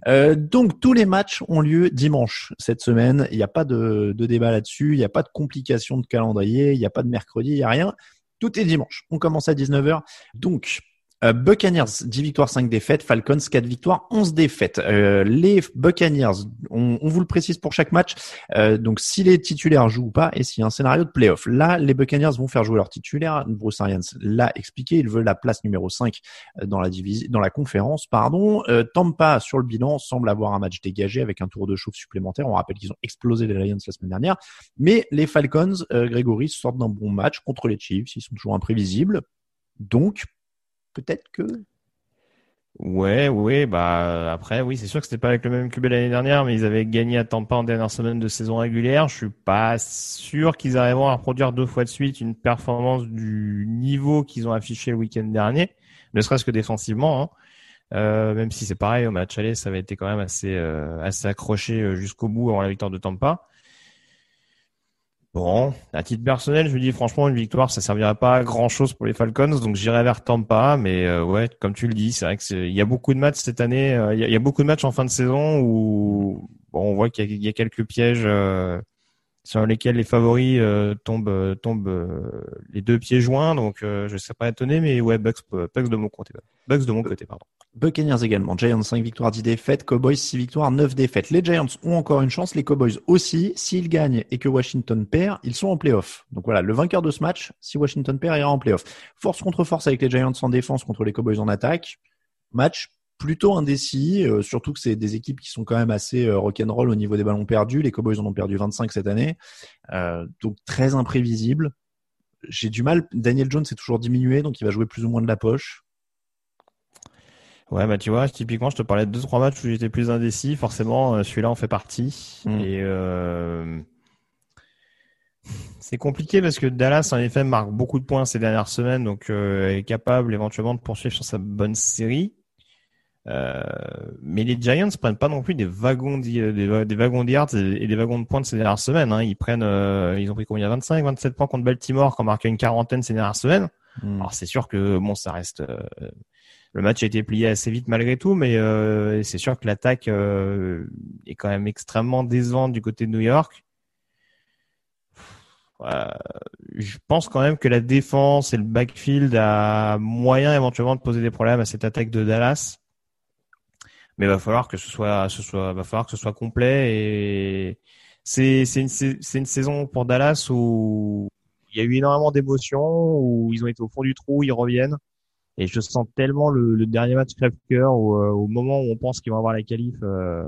Euh, donc tous les matchs ont lieu dimanche cette semaine. Il n'y a pas de, débat là-dessus. Il n'y a pas de complications de calendrier. Il n'y a pas de mercredi. Il n'y a rien. Tout est dimanche. On commence à 19h. Donc, euh, Buccaneers, 10 victoires, 5 défaites. Falcons, 4 victoires, 11 défaites. Euh, les Buccaneers, on, on vous le précise pour chaque match. Euh, donc, si les titulaires jouent ou pas et s'il y a un scénario de playoff. Là, les Buccaneers vont faire jouer leurs titulaires. Bruce Arians l'a expliqué. Il veut la place numéro 5 dans la division, dans la conférence, pardon. Euh, Tampa, sur le bilan, semble avoir un match dégagé avec un tour de chauffe supplémentaire. On rappelle qu'ils ont explosé les Lions la semaine dernière. Mais les Falcons, euh, Grégory, sortent d'un bon match contre les Chiefs. Ils sont toujours imprévisibles. Donc, peut-être que Ouais, ouais, bah après, oui, c'est sûr que c'était pas avec le même QB l'année dernière, mais ils avaient gagné à Tampa en dernière semaine de saison régulière. Je suis pas sûr qu'ils arriveront à reproduire deux fois de suite une performance du niveau qu'ils ont affiché le week-end dernier, ne serait-ce que défensivement. Hein. Euh, même si c'est pareil au match aller, ça avait été quand même assez euh, assez accroché euh, jusqu'au bout avant la victoire de Tampa. Bon, à titre personnel, je me dis franchement une victoire, ça servirait pas à grand chose pour les Falcons, donc j'irai vers Tampa. Mais euh, ouais, comme tu le dis, c'est vrai que c'est- il y a beaucoup de matchs cette année, euh, il y, a, il y a beaucoup de matchs en fin de saison où bon, on voit qu'il y, y a quelques pièges euh, sur lesquels les favoris euh, tombent euh, tombent euh, les deux pieds joints. Donc euh, je serais pas étonné, mais ouais, Bucks, Bucks de mon côté, Bucks de mon côté, pardon. Buccaneers également. Giants 5 victoires, 10 défaites. Cowboys 6 victoires, 9 défaites. Les Giants ont encore une chance. Les Cowboys aussi. S'ils gagnent et que Washington perd, ils sont en playoff. Donc voilà, le vainqueur de ce match, si Washington perd, ira en playoff. Force contre force avec les Giants en défense contre les Cowboys en attaque. Match plutôt indécis, euh, surtout que c'est des équipes qui sont quand même assez euh, rock'n'roll au niveau des ballons perdus. Les Cowboys en ont perdu 25 cette année. Euh, donc très imprévisible. J'ai du mal. Daniel Jones est toujours diminué, donc il va jouer plus ou moins de la poche. Ouais, bah tu vois, typiquement, je te parlais de deux trois matchs où j'étais plus indécis. Forcément, euh, celui-là en fait partie. Mm. Et euh, c'est compliqué parce que Dallas, en effet, marque beaucoup de points ces dernières semaines, donc euh, est capable éventuellement de poursuivre sur sa bonne série. Euh, mais les Giants prennent pas non plus des wagons d'y- des, wa- des wagons de yards et des wagons de points de ces dernières semaines. Hein. Ils prennent, euh, ils ont pris combien? 25, 27 points contre Baltimore, qui ont marqué une quarantaine ces dernières semaines. Hmm. Alors c'est sûr que bon, ça reste. Le match a été plié assez vite malgré tout, mais euh, c'est sûr que l'attaque euh, est quand même extrêmement décevante du côté de New York. Euh, je pense quand même que la défense et le backfield a moyen éventuellement de poser des problèmes à cette attaque de Dallas. Mais va falloir que ce soit, ce soit, va falloir que ce soit complet et c'est une, c'est une saison pour Dallas où il y a eu énormément d'émotions, où ils ont été au fond du trou, ils reviennent. Et je sens tellement le, le dernier match crève-cœur où, euh, au moment où on pense qu'ils vont avoir la qualif, euh,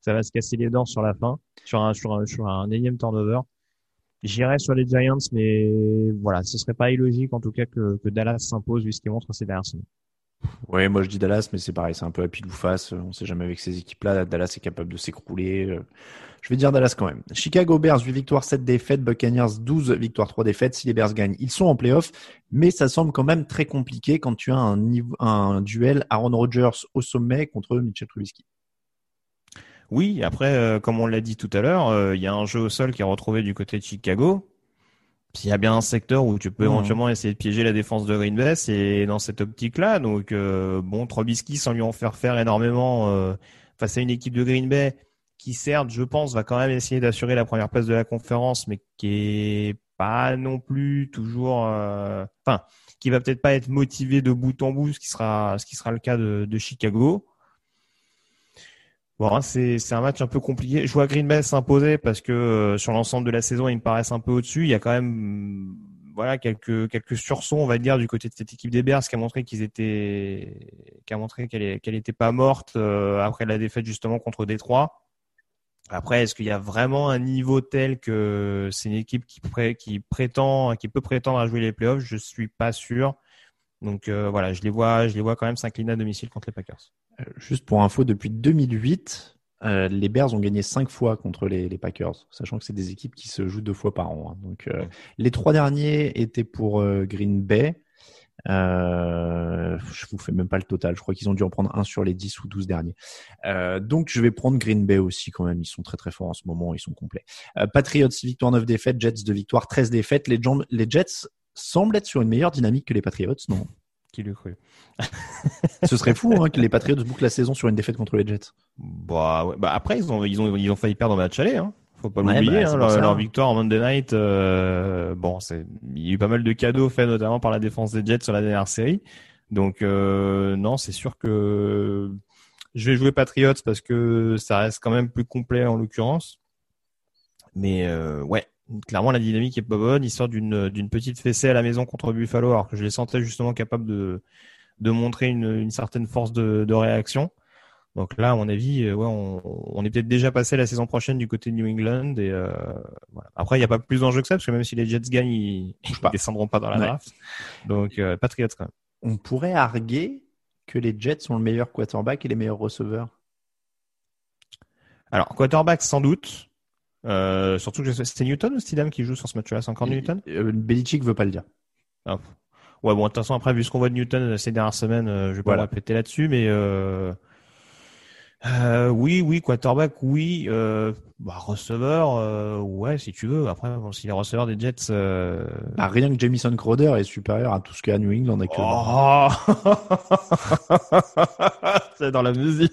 ça va se casser les dents sur la fin, sur un, sur un, sur un énième turnover. J'irais sur les Giants, mais voilà, ce serait pas illogique en tout cas que, que Dallas s'impose vu ce qu'ils montrent ces dernières semaines. Ouais, moi je dis Dallas, mais c'est pareil, c'est un peu à pile ou face. On sait jamais avec ces équipes-là. Dallas est capable de s'écrouler. Je vais dire Dallas quand même. Chicago Bears, 8 victoires, 7 défaites. Buccaneers, 12 victoires, 3 défaites. Si les Bears gagnent, ils sont en playoff. Mais ça semble quand même très compliqué quand tu as un, niveau, un duel Aaron Rodgers au sommet contre Mitchell Trubisky. Oui, après, euh, comme on l'a dit tout à l'heure, euh, il y a un jeu au sol qui est retrouvé du côté de Chicago. S'il y a bien un secteur où tu peux mmh. éventuellement essayer de piéger la défense de Green Bay, c'est dans cette optique-là. Donc, euh, bon, Trubisky, sans lui en faire faire énormément face à une équipe de Green Bay, qui certes, je pense, va quand même essayer d'assurer la première place de la conférence, mais qui est pas non plus toujours, euh, enfin, qui va peut-être pas être motivé de bout en bout, ce qui sera, ce qui sera le cas de, Chicago. Bon, hein, c'est un match un peu compliqué. Je vois Green Bay s'imposer parce que euh, sur l'ensemble de la saison, ils me paraissent un peu au-dessus. Il y a quand même voilà quelques quelques sursauts, on va dire, du côté de cette équipe des Bears qui a montré qu'ils étaient, qui a montré qu'elle qu'elle était pas morte euh, après la défaite justement contre Détroit. Après, est-ce qu'il y a vraiment un niveau tel que c'est une équipe qui, qui prétend, qui peut prétendre à jouer les playoffs? Je suis pas sûr. Donc euh, voilà, je les vois, je les vois quand même s'incliner à domicile contre les Packers. Euh, juste pour info, depuis 2008, euh, les Bears ont gagné cinq fois contre les, Packers, sachant que c'est des équipes qui se jouent deux fois par an. Hein. Donc les trois derniers étaient pour Green Bay. Euh, je vous fais même pas le total. Je crois qu'ils ont dû en prendre un sur les 10 ou 12 derniers. Euh, donc je vais prendre Green Bay aussi quand même. Ils sont très très forts en ce moment. Ils sont complets. Euh, Patriots, victoire 9 défaites. Jets de victoire 13 défaites. Les, les Jets semblent être sur une meilleure dynamique que les Patriots, non? Qui le cru? Ce serait fou hein, que les Patriots bouclent la saison sur une défaite contre les Jets. Bah, ouais. bah après ils ont ils ont ils ont failli perdre en match aller. Hein faut pas l'oublier. Bah, hein, leur, victoire en Monday Night, euh, bon, c'est il y a eu pas mal de cadeaux faits notamment par la défense des Jets sur la dernière série. Donc euh, non, c'est sûr que je vais jouer Patriots parce que ça reste quand même plus complet en l'occurrence. Mais euh, ouais, clairement la dynamique est pas bonne. Ils sortent d'une d'une petite fessée à la maison contre Buffalo, alors que je les sentais justement capables de de montrer une, une certaine force de, de réaction. Donc là, à mon avis, euh, ouais, on, on est peut-être déjà passé la saison prochaine du côté de New England. Et euh, voilà. Après, il n'y a pas plus d'enjeu que ça, parce que même si les Jets gagnent, ils, ne descendront pas dans la draft. Donc, euh, Patriots quand même. On pourrait arguer que les Jets sont le meilleur quarterback et les meilleurs receveurs. Alors, quarterback, sans doute. Euh, surtout que c'était Newton ou Stidham qui joue sur ce match-là. C'est encore Newton? euh, Belichick veut pas le dire. Ah. Ouais, bon, de toute façon, après, vu ce qu'on voit de Newton ces dernières semaines, je vais pas voilà. répéter là-dessus, mais euh, oui, oui, quarterback, oui. Euh, bah, receveur, euh, ouais, si tu veux. Après, bon, si les receveurs des Jets. Euh... Bah, rien que Jamison Crowder est supérieur à tout ce qu'il y a à New England actuellement. Oh C'est dans la musique.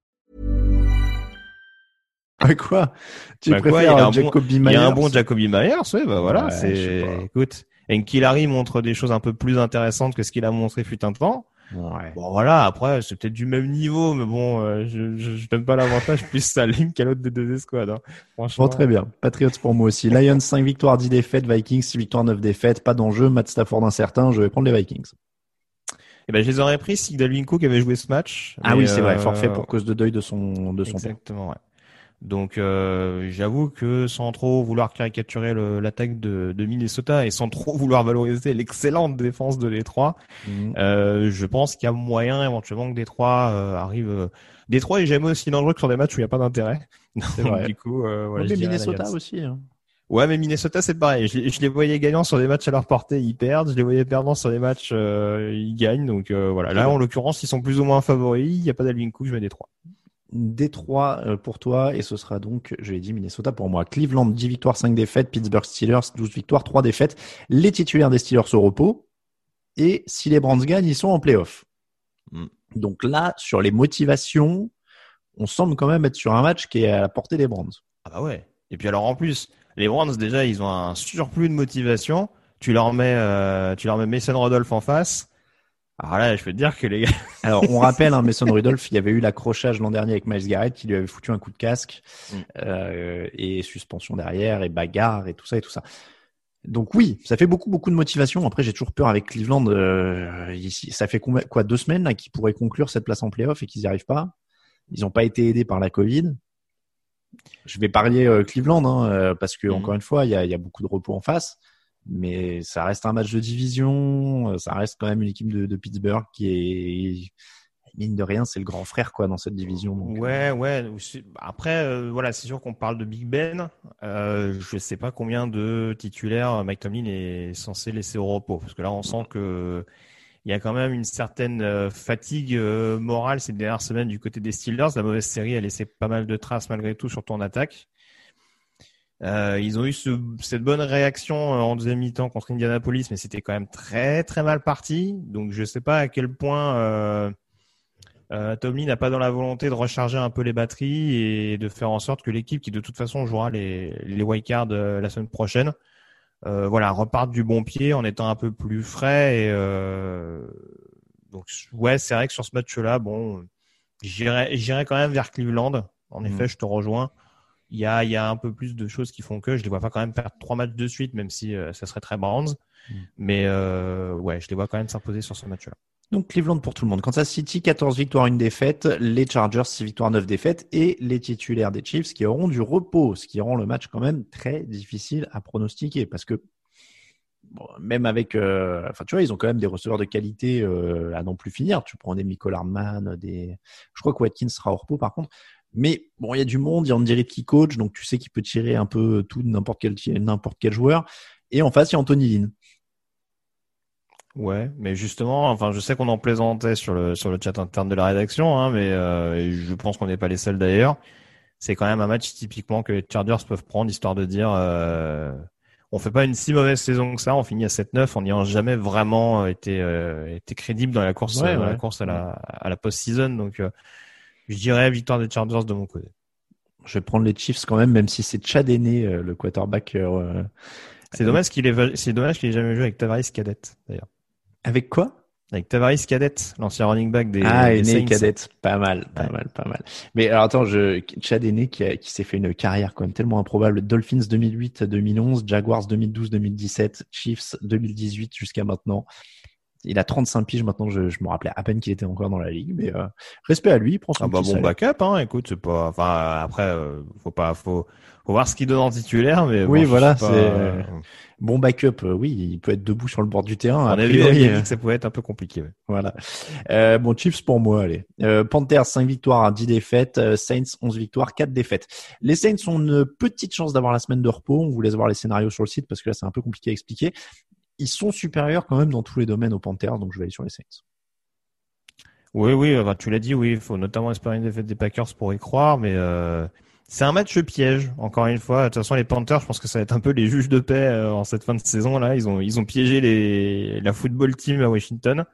quoi? Tu bah préfères quoi, Jacoby Myers Il y a un bon Jacoby Myers, ouais, bah voilà, ouais, c'est écoute, Enkilari montre des choses un peu plus intéressantes que ce qu'il a montré fut un temps. Ouais. Bon voilà, après c'est peut-être du même niveau, mais bon, euh, je, je, je donne pas l'avantage plus sa ligne qu'à l'autre des deux escouades. Hein. Franchement. Bon, très bien. Patriots pour moi aussi. Lions 5 victoires, 10 défaites, Vikings 6 victoires, 9 défaites, pas d'enjeu, Matt Stafford incertain, je vais prendre les Vikings. Eh ben, je les aurais pris si Dalvin Cook avait joué ce match. Ah oui, c'est vrai, forfait pour cause de deuil de son de son Exactement, ouais. Donc euh, j'avoue que sans trop vouloir caricaturer l'attaque de, de, Minnesota et sans trop vouloir valoriser l'excellente défense de Détroit, mhm. euh, je pense qu'il y a moyen éventuellement que Détroit euh, arrive. Euh, Détroit est jamais aussi dangereux que sur des matchs où il n'y a pas d'intérêt. C'est vrai. du coup, euh, voilà, mais Minnesota aussi. Hein. Ouais, mais Minnesota c'est pareil. Je, je, les voyais gagnants sur des matchs à leur portée, ils perdent. Je les voyais perdants sur des matchs, ils gagnent. Donc voilà. Là, en l'occurrence, ils sont plus ou moins favoris. Il n'y a pas d'Alvin Cook, je mets Détroit. Détroit euh, pour toi et ce sera donc, je l'ai dit, Minnesota pour moi. Cleveland, 10 victoires, 5 défaites. Pittsburgh Steelers, 12 victoires, 3 défaites. Les titulaires des Steelers au repos. Et si les Browns gagnent, ils sont en playoff. Mm. Donc là, sur les motivations, on semble quand même être sur un match qui est à la portée des Browns. Ah bah ouais. Et puis alors en plus, les Browns déjà, ils ont un surplus de motivation. Tu leur mets, euh, tu leur mets Mason Rudolph en face. Alors là, je peux te dire que les gars. Alors, on rappelle, hein, Mason Rudolph, il y avait eu l'accrochage l'an dernier avec Miles Garrett, qui lui avait foutu un coup de casque, Mm. euh, et suspension derrière, et bagarre, et tout ça, et tout ça. Donc oui, ça fait beaucoup, beaucoup de motivation. Après, j'ai toujours peur avec Cleveland. euh, ici, ça fait combien, quoi, deux semaines là, qu'ils pourraient conclure cette place en playoff et qu'ils n'y arrivent pas? Ils n'ont pas été aidés par la Covid. Je vais parier euh, Cleveland, hein, euh, parce que Mhm. encore une fois, il y a, il y a beaucoup de repos en face. Mais ça reste un match de division. euh, Ça reste quand même une équipe de, Pittsburgh qui est mine de rien, c'est le grand frère quoi dans cette division. euh, Ouais, ouais. Après, euh, voilà, c'est sûr qu'on parle de Big Ben. Euh, je sais pas combien de titulaires Mike Tomlin est censé laisser au repos, parce que là, on sent que il y a quand même une certaine fatigue morale ces dernières semaines du côté des Steelers. La mauvaise série a laissé pas mal de traces malgré tout sur ton attaque. Euh, ils ont eu ce- cette bonne réaction euh, en deuxième mi-temps contre Indianapolis, mais c'était quand même très très mal parti. Donc je sais pas à quel point euh, euh, Tomlin n'a pas dans la volonté de recharger un peu les batteries et de faire en sorte que l'équipe, qui de toute façon jouera les, les wildcards la semaine prochaine, voilà, reparte du bon pied en étant un peu plus frais. Et, donc ouais, c'est vrai que sur ce match-là, bon, j'irai j'irai quand même vers Cleveland. En effet, je te rejoins. Il y a, y a un peu plus de choses qui font que je les vois pas quand même faire trois matchs de suite, même si euh, ça serait très Browns. Mais euh, ouais, je les vois quand même s'imposer sur ce match-là. Donc Cleveland pour tout le monde. Kansas City, 14 victoires, une défaite. Les Chargers, 6 victoires, 9 défaites. Et les titulaires des Chiefs qui auront du repos, ce qui rend le match quand même très difficile à pronostiquer. Parce que bon, même avec... euh, enfin, tu vois, ils ont quand même des receveurs de qualité euh, à non plus finir. Tu prends des Michael Hardman, des... Je crois que Watkins sera au repos par contre. Mais bon, il y a du monde, il y a Andy Reid qui coach, donc tu sais qu'il peut tirer un peu tout de n'importe quel, n'importe quel joueur. Et en face, il y a Anthony Lynn. Ouais, mais justement, enfin, je sais qu'on en plaisantait sur le sur le chat interne de la rédaction, hein, mais euh, je pense qu'on n'est pas les seuls d'ailleurs. C'est quand même un match typiquement que les Chargers peuvent prendre histoire de dire, euh, on fait pas une si mauvaise saison que ça, on finit à 7-9 en n'ayant jamais vraiment été euh, été crédible dans la course Ouais, dans la course à la à la post-season. Donc, euh, je dirais victoire des Chargers de mon côté. Je vais prendre les Chiefs quand même, même si c'est Chad Henne, euh, le quarterback. euh, C'est dommage qu'il ait c'est dommage qu'il ait jamais joué avec Tavares Cadette d'ailleurs. Avec quoi? Avec Tavares Cadette, l'ancien running back des, Ah, des cadette. Pas mal, pas Ouais. mal, pas mal. Mais alors attends, je, Chad qui, a- qui s'est fait une carrière quand même tellement improbable. Dolphins 2008-2011, Jaguars 2012-2017, Chiefs 2018 jusqu'à maintenant. Il a 35 piges maintenant, je, je me rappelais à peine qu'il était encore dans la ligue, mais euh, respect à lui, il prend son Ah bah bon salaire. backup, hein. Écoute, c'est pas. Enfin après, euh, faut pas, faut, faut voir ce qu'il donne en titulaire, mais Oui, bon, voilà, pas, c'est, euh, Bon backup, euh, oui, il peut être debout sur le bord du terrain. on a vu, euh, que ça pouvait être un peu compliqué. ouais. Voilà. Euh, bon, Chiefs pour moi, allez. Euh, Panthers, 5 victoires, 10 défaites. Saints, 11 victoires, 4 défaites. Les Saints ont une petite chance d'avoir la semaine de repos. On vous laisse voir les scénarios sur le site parce que là, c'est un peu compliqué à expliquer. Ils sont supérieurs quand même dans tous les domaines aux Panthers, donc je vais aller sur les Saints. Oui, oui, tu l'as dit, oui, il faut notamment espérer une défaite des Packers pour y croire, mais euh, c'est un match piège, encore une fois. De toute façon, les Panthers, je pense que ça va être un peu les juges de paix euh, en cette fin de saison là. Ils ont, ils ont piégé les, la football team à Washington.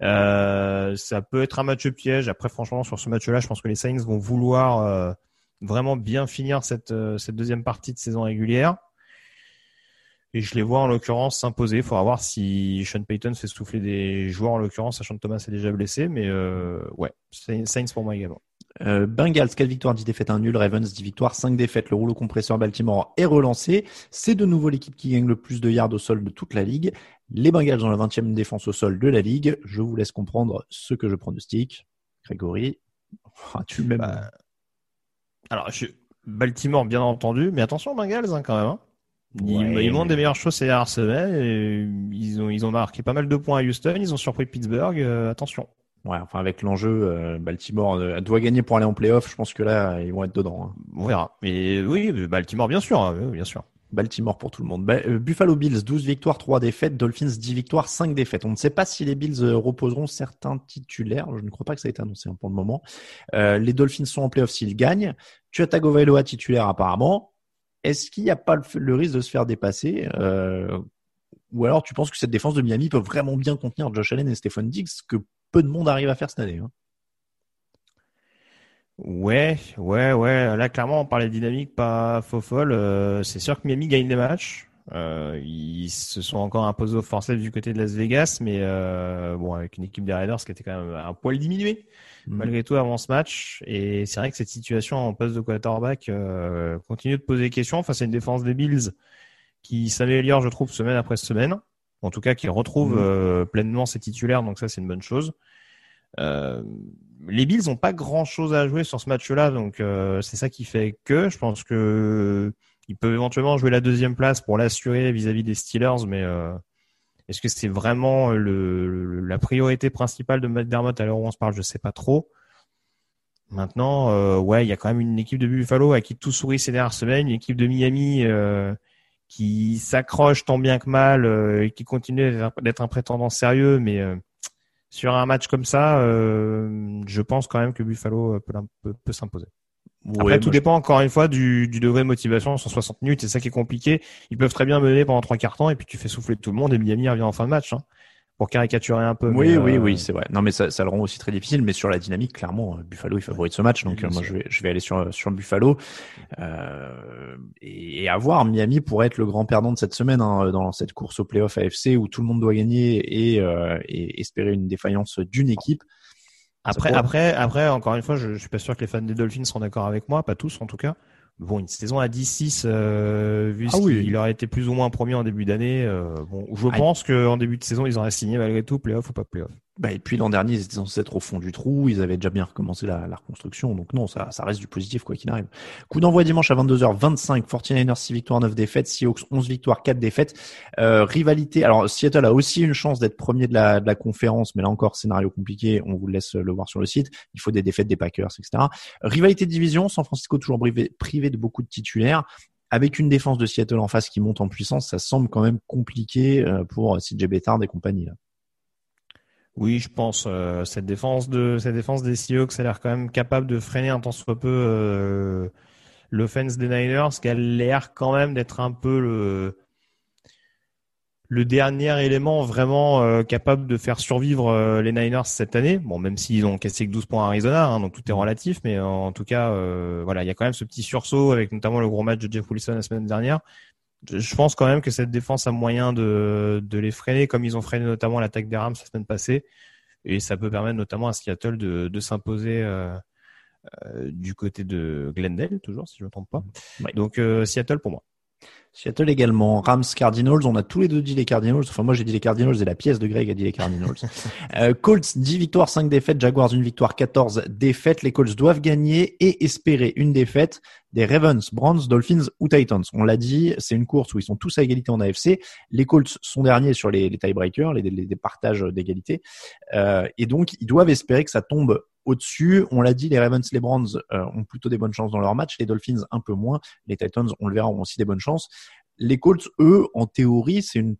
Euh, ça peut être un match piège. Après, franchement, sur ce match-là, je pense que les Saints vont vouloir vraiment bien finir cette, cette deuxième partie de saison régulière. Et je les vois en l'occurrence s'imposer. Il faudra voir si Sean Payton fait souffler des joueurs en l'occurrence, sachant que Thomas est déjà blessé. Mais euh, ouais, Saints pour moi également. Euh, Bengals, 4 victoires, 10 défaites, 1 nul. Ravens, 10 victoires, 5 défaites. Le rouleau compresseur Baltimore est relancé. C'est de nouveau l'équipe qui gagne le plus de yards au sol de toute la ligue. Les Bengals ont la 20e défense au sol de la ligue. Je vous laisse comprendre ce que je pronostique. Grégory, tu même Bah, alors, je... Baltimore, bien entendu, mais attention Bengals hein, quand même. hein. Ils, Ouais, ils montrent des meilleures choses ces dernières semaines. ils ont, ils ont marqué pas mal de points à Houston. Ils ont surpris Pittsburgh. euh, attention. Ouais, enfin avec l'enjeu, euh, Baltimore euh, doit gagner pour aller en playoff. Je pense que là, ils vont être dedans. hein. On verra. Mais oui, Baltimore, bien sûr, hein, bien sûr. Baltimore pour tout le monde. Euh, Buffalo Bills, 12 victoires, 3 défaites. Dolphins, 10 victoires, 5 défaites. On ne sait pas si les Bills reposeront certains titulaires. Je ne crois pas que ça ait été annoncé hein, pour le moment. Euh, les Dolphins sont en playoff s'ils gagnent. Tu as Tagovailoa titulaire apparemment. Est-ce qu'il n'y a pas le, risque de se faire dépasser euh, Ou alors tu penses que cette défense de Miami peut vraiment bien contenir Josh Allen et Stephon Diggs, ce que peu de monde arrive à faire cette année hein? Ouais, ouais, ouais. Là, clairement, on parlait de dynamique, pas faux folle. Euh, c'est sûr que Miami gagne des matchs. Euh, ils se sont encore imposés au forceps du côté de Las Vegas, mais bon, avec une équipe des Raiders qui était quand même un poil diminuée Mhm. malgré tout avant ce match. Et c'est vrai que cette situation en poste de quarterback euh, continue de poser des questions. Enfin, c'est une défense des Bills qui s'améliore, je trouve, semaine après semaine. En tout cas, qui retrouve Mhm. euh, pleinement ses titulaires, donc ça, c'est une bonne chose. Euh, les Bills n'ont pas grand chose à jouer sur ce match-là, donc euh, c'est ça qui fait que je pense que ils peuvent éventuellement jouer la deuxième place pour l'assurer vis-à-vis des Steelers, mais euh, est-ce que c'est vraiment le- la priorité principale de Matt Dermott à l'heure où on se parle? Je sais pas trop. Maintenant, euh, ouais, il y a quand même une équipe de Buffalo à qui tout sourit ces dernières semaines, une équipe de Miami euh, qui s'accroche tant bien que mal euh, et qui continue d'être- un prétendant sérieux, mais euh, sur un match comme ça, euh, je pense quand même que Buffalo peut s'imposer. Après, Ouais, tout je- dépend encore une fois du, du degré de motivation sur 60 minutes. C'est ça qui est compliqué. Ils peuvent très bien mener pendant trois quarts temps et puis tu fais souffler tout le monde et Miami revient en fin de match. Hein, pour caricaturer un peu. Oui, mais, oui, euh, oui, c'est vrai. Non, mais ça, ça le rend aussi très difficile. Mais sur la dynamique, clairement, euh, Buffalo est favori de ce match. Donc, Oui, euh, moi, je vais, je vais aller sur, sur Buffalo. Euh, et, et à voir, Miami pourrait être le grand perdant de cette semaine hein, dans cette course au playoff AFC où tout le monde doit gagner et, euh, et espérer une défaillance d'une équipe. Après, après, après, encore une fois, je, je suis pas sûr que les fans des Dolphins seront d'accord avec moi, pas tous en tout cas. Bon, une saison à 10-6, euh, vu Ah ce oui. qu'il aurait été plus ou moins promis en début d'année. euh, bon, je Ah, pense qu'en début de saison, ils auraient signé malgré tout, playoff ou pas playoff. Bah, et puis l'an dernier, ils étaient censés être au fond du trou. Ils avaient déjà bien recommencé la, la reconstruction. Donc non, ça, ça reste du positif quoi qu'il arrive. Coup d'envoi dimanche à 22h25. 49ers 6 victoires, 9 défaites. Seahawks 11 victoires, 4 défaites. Euh, rivalité. Alors Seattle a aussi une chance d'être premier de la, de la conférence, mais là encore scénario compliqué. On vous laisse le voir sur le site. Il faut des défaites des Packers, etc. Rivalité de division. San Francisco toujours privé, privé de beaucoup de titulaires. Avec une défense de Seattle en face qui monte en puissance, ça semble quand même compliqué euh, pour CJ Bettard et compagnie. Là. Oui, je pense euh, cette défense de cette défense des Seahawks a l'air quand même capable de freiner un tant soit peu euh, l'offense des Niners, qui a l'air quand même d'être un peu le le dernier élément vraiment euh, capable de faire survivre euh, les Niners cette année. Bon, même s'ils ont cassé que 12 points à Arizona, hein, donc tout est relatif, mais en tout cas, euh, voilà, il y a quand même ce petit sursaut avec notamment le gros match de Jeff Wilson la semaine dernière. Je- pense quand même que cette défense a moyen de, de les freiner, comme ils ont freiné notamment l'attaque des Rams la semaine passée, et ça peut permettre notamment à Seattle de, de s'imposer euh, euh, du côté de Glendale, toujours si je ne me trompe pas. Donc euh, Seattle pour moi. Seattle également, Rams, Cardinals, on a tous les deux dit les Cardinals, enfin moi j'ai dit les Cardinals et la pièce de Greg a dit les Cardinals. euh, Colts 10 victoires, 5 défaites, Jaguars une victoire, 14 défaites, les Colts doivent gagner et espérer une défaite. Des Ravens, Browns, Dolphins ou Titans. On l'a dit, c'est une course où ils sont tous à égalité en AFC, les Colts sont derniers sur les, les tiebreakers, les, les, les partages d'égalité, euh, et donc ils doivent espérer que ça tombe au-dessus. On l'a dit, les Ravens, les Browns euh, ont plutôt des bonnes chances dans leur match, les Dolphins un peu moins, les Titans, on le verra, ont aussi des bonnes chances. Les Colts, eux, en théorie, c'est une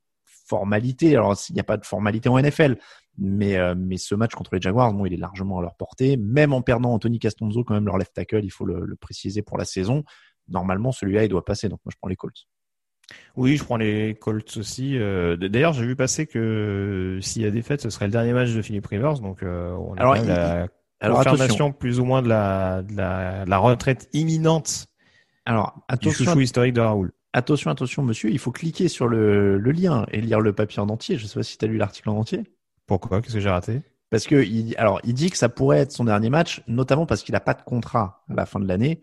formalité. Alors, il n'y a pas de formalité en NFL, mais, euh, mais ce match contre les Jaguars, bon, il est largement à leur portée. Même en perdant Anthony Castonzo, quand même, leur left tackle, il faut le, le préciser pour la saison. Normalement, celui-là, il doit passer. Donc, moi, je prends les Colts. Oui, je prends les Colts aussi. Euh, D'ailleurs, j'ai vu passer que s'il y a défaite, ce serait le dernier match de Philip Rivers. Donc, euh, on a Alors, quand même il- la Alors, plus ou moins de la, de la, de la retraite imminente Alors, du attention. chouchou historique de Raoul. Attention, attention, monsieur, il faut cliquer sur le, le lien et lire le papier en entier. Je sais pas si tu as lu l'article en entier. Pourquoi? Qu'est-ce que j'ai raté? Parce que il, alors, il dit que ça pourrait être son dernier match, notamment parce qu'il n'a pas de contrat à la fin de l'année,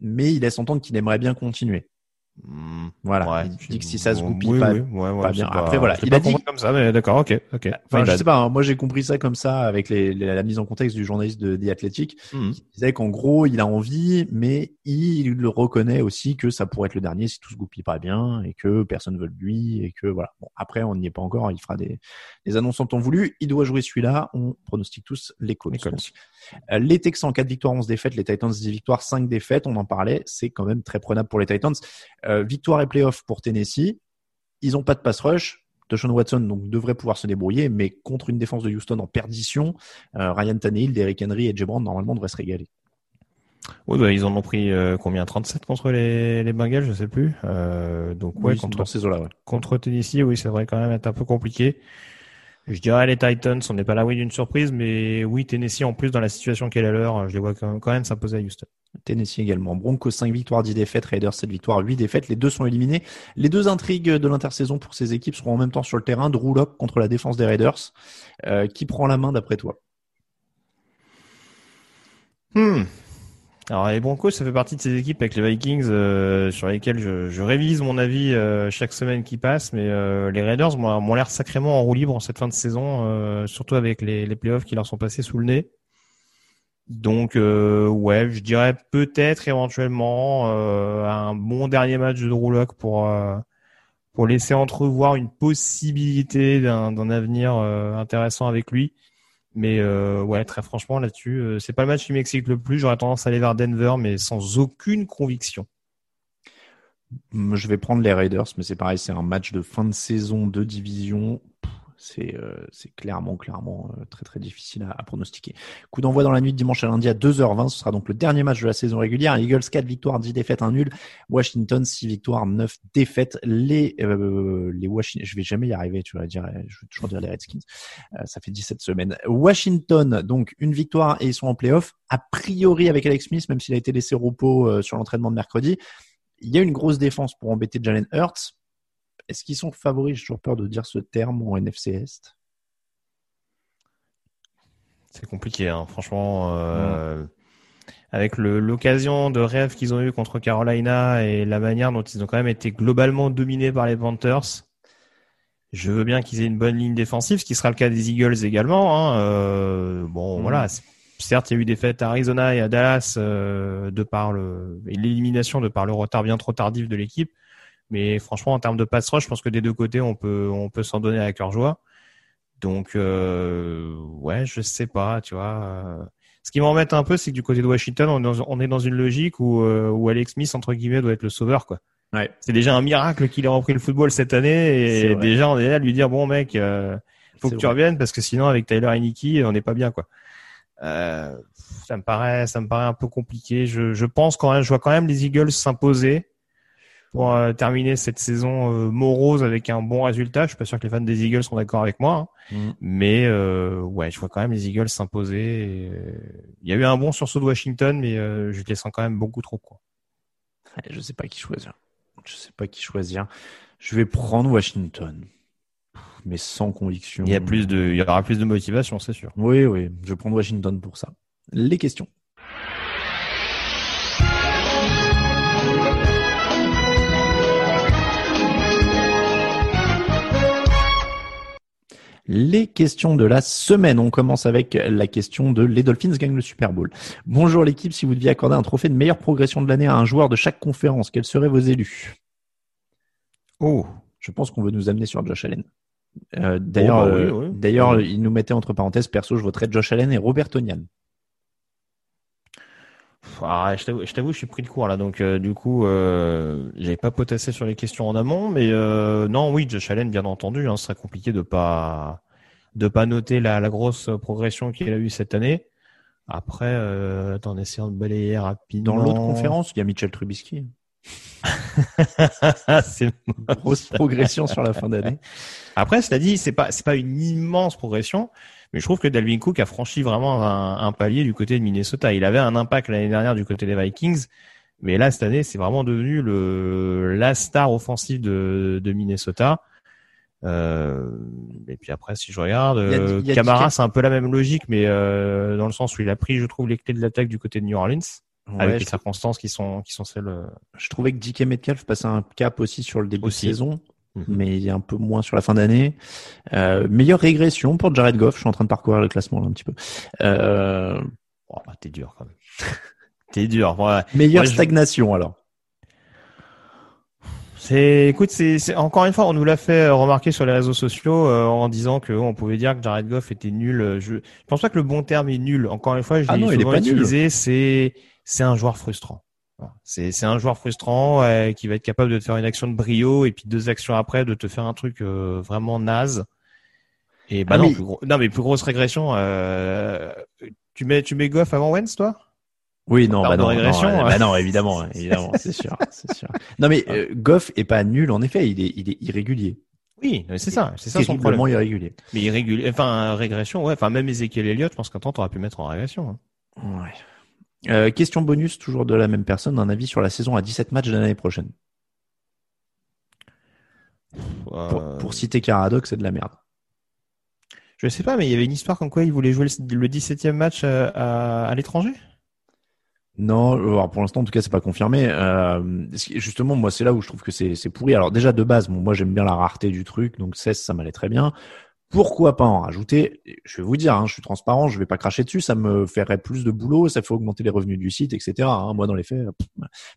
mais il laisse entendre qu'il aimerait bien continuer. Voilà. ouais, il dit que si ça se goupille oui, pas, oui, ouais, ouais, pas bien. Après, voilà, il pas a dit- comme ça, mais d'accord, ok, ok. Enfin, je sais pas, hein, moi j'ai compris ça comme ça avec les, les- la mise en contexte du journaliste de The Athletic. Mhm. qui disait qu'en gros, il a envie, mais il le reconnaît aussi que ça pourrait être le dernier si tout se goupille pas bien et que personne ne veut de lui et que voilà. Bon, après, on n'y est pas encore. Il fera des, des annonces en temps voulu. Il doit jouer celui-là. On pronostique tous les Colts. Les Texans, 4 victoires, 11 défaites. Les Titans, 10 victoires, 5 défaites. On en parlait. C'est quand même très prenable pour les Titans. Euh, victoire et playoff pour Tennessee. Ils ont pas de pass rush. Deshaun Watson donc devrait pouvoir se débrouiller, mais contre une défense de Houston en perdition, euh, Ryan Tannehill, Derrick Henry et Jay Brown normalement devraient se régaler. Oui, bah, ils en ont pris euh, combien? 37 contre les, les Bengals, je sais plus. Euh, donc ouais, Oui, contre, dans ces eaux-là, ouais. contre Tennessee, oui, ça devrait quand même être un peu compliqué. Je dirais les Titans, on n'est pas là oui d'une surprise, mais oui Tennessee en plus dans la situation qu'elle est à l'heure, je les vois quand même s'imposer à Houston. Tennessee également. Broncos 5 victoires, 10 défaites. Raiders 7 victoires, 8 défaites. Les deux sont éliminés. Les deux intrigues de l'intersaison pour ces équipes seront en même temps sur le terrain. Drew Lock contre la défense des Raiders. Euh, qui prend la main d'après toi? Hmm. Alors les Broncos, ça fait partie de ces équipes avec les Vikings euh, sur lesquelles je, je révise mon avis euh, chaque semaine qui passe, mais euh, les Raiders m'ont l'air sacrément en roue libre en cette fin de saison, euh, surtout avec les, les playoffs qui leur sont passés sous le nez. Donc euh, ouais, je dirais peut-être éventuellement euh, un bon dernier match de Drew Lock pour pour laisser entrevoir une possibilité d'un avenir intéressant avec lui. Mais euh, ouais, très franchement là-dessus, euh, c'est pas le match qui m'excite le plus. J'aurais tendance à aller vers Denver, mais sans aucune conviction. Je vais prendre les Raiders, mais c'est pareil, c'est un match de fin de saison de division. C'est euh, clairement, clairement euh, très très difficile à, à pronostiquer. Coup d'envoi dans la nuit de dimanche à lundi à 2h20. Ce sera donc le dernier match de la saison régulière. Eagles 4 victoires, 10 défaites, 1 nul. Washington 6 victoires, 9 défaites. Les euh, les Washington, je vais jamais y arriver, tu vas dire, euh, je vais toujours dire les Redskins. Euh, ça fait 17 semaines. Washington, donc une victoire et ils sont en playoff. A priori avec Alex Smith, même s'il a été laissé au repos euh, sur l'entraînement de mercredi. Il y a une grosse défense pour embêter Jalen Hurts. Est-ce qu'ils sont favoris J'ai toujours peur de dire ce terme en NFC Est? C'est compliqué, hein. franchement. euh, Avec l'occasion de rêve qu'ils ont eu contre Carolina et la manière dont ils ont quand même été globalement dominés par les Panthers, je veux bien qu'ils aient une bonne ligne défensive, ce qui sera le cas des Eagles également. Hein. Euh, bon, Mhm. voilà. Certes, il y a eu des fêtes à Arizona et à Dallas euh, de par l'élimination de par le retard bien trop tardif de l'équipe. Mais franchement, en termes de pass rush, je pense que des deux côtés, on peut on peut s'en donner à cœur joie. Donc euh, ouais, je sais pas, tu vois. Ce qui m'embête un peu, c'est que du côté de Washington, on est dans, on est dans une logique où, euh, où Alex Smith entre guillemets doit être le sauveur, quoi. Ouais. C'est déjà un miracle qu'il ait repris le football cette année et déjà on est là à lui dire bon mec, euh, faut que tu reviennes parce que sinon avec Tyler Heineke, on n'est pas bien, quoi. Euh, ça me paraît, ça me paraît un peu compliqué. Je, je pense quand même, je vois quand même les Eagles s'imposer pour euh, terminer cette saison euh, morose avec un bon résultat. Je suis pas sûr que les fans des Eagles sont d'accord avec moi, hein. Mm. mais euh, ouais, je vois quand même les Eagles s'imposer. euh, Il y a eu un bon sursaut de Washington, mais euh, je les sens quand même beaucoup trop. Quoi. Ouais, Je sais pas qui choisir. Je sais pas qui choisir. Je vais prendre Washington, mais sans conviction. Il y a plus de, il y aura plus de motivation, c'est sûr. Oui, oui. Je vais prendre Washington pour ça. Les questions. Les questions de la semaine. On commence avec la question de les Dolphins gagnent le Super Bowl. Bonjour l'équipe, si vous deviez accorder un trophée de meilleure progression de l'année à un joueur de chaque conférence, quels seraient vos élus? Oh, Je pense qu'on veut nous amener sur Josh Allen. Euh, d'ailleurs, Oh, bah oui, euh, oui. d'ailleurs, il nous mettait entre parenthèses, perso, je voterais Josh Allen et Robert Tonian. Ah, je t'avoue, je suis pris de court là, donc euh, du coup, euh, j'avais pas potassé sur les questions en amont, mais euh, non, oui, Josh Allen, bien entendu, hein, ce serait compliqué de pas de pas noter la, la grosse progression qu'il a eue cette année. Après, euh, en essayant de balayer rapidement. Dans l'autre conférence, il y a Mitchell Trubisky. c'est Grosse progression sur la fin d'année. Après, cela dit, c'est pas c'est pas une immense progression, mais je trouve que Dalvin Cook a franchi vraiment un, un palier du côté de Minnesota. Il avait un impact l'année dernière du côté des Vikings, mais là cette année, c'est vraiment devenu le la star offensive de, de Minnesota. Euh, et puis après, si je regarde, euh, a Camara, c'est un peu la même logique, mais euh, dans le sens où il a pris, je trouve, les clés de l'attaque du côté de New Orleans, Ouais, avec les circonstances qui sont qui sont celles. euh, je trouvais que DK Metcalf passait un cap aussi sur le début Aussi. de saison, Mhm. mais il y a un peu moins sur la fin d'année. Euh, meilleure régression pour Jared Goff. Je suis en train de parcourir le classement là un petit peu. Euh, Oh, bah, t'es dur quand même. t'es dur. Ouais. meilleure Ouais, je- stagnation alors. C'est, écoute, c'est, c'est encore une fois, on nous l'a fait remarquer sur les réseaux sociaux euh, en disant que on pouvait dire que Jared Goff était nul. Je, je pense pas que le bon terme est nul. Encore une fois, je Ah l'ai est nul. utilisé. C'est, c'est un joueur frustrant. C'est, un joueur frustrant euh, qui va être capable de te faire une action de brio et puis deux actions après de te faire un truc euh, vraiment naze. Et bah Ah, non, mais- plus gros- non, mais plus grosse régression. Euh, tu mets, tu mets Goff avant Wentz, toi? Oui, non, bah non, régression, non, euh. bah non, évidemment, évidemment, c'est sûr, c'est sûr. Non mais euh, Goff est pas nul en effet, il est, il est irrégulier. Oui, c'est ça, c'est ça son problème. irrégulier. Mais irrégulier, enfin régression, ouais. Enfin même Ezekiel Elliott, je pense qu'un temps t'aurais pu mettre en régression. hein. Ouais. Euh, question bonus, toujours de la même personne, un avis sur la saison à 17 matchs de l'année prochaine. Pour, Euh, pour citer Caradoc, c'est de la merde. Je sais pas, mais il y avait une histoire comme quoi il voulait jouer le, le 17e match euh, à, à l'étranger? Non, alors pour l'instant, en tout cas, c'est pas confirmé. Euh, justement, moi, c'est là où je trouve que c'est c'est pourri. Alors déjà de base, bon, moi, j'aime bien la rareté du truc, donc 16, ça m'allait très bien. Pourquoi pas en rajouter? Je vais vous dire, hein, je suis transparent, je vais pas cracher dessus. Ça me ferait plus de boulot, ça fait augmenter les revenus du site, etc. hein. moi, dans les faits, pff,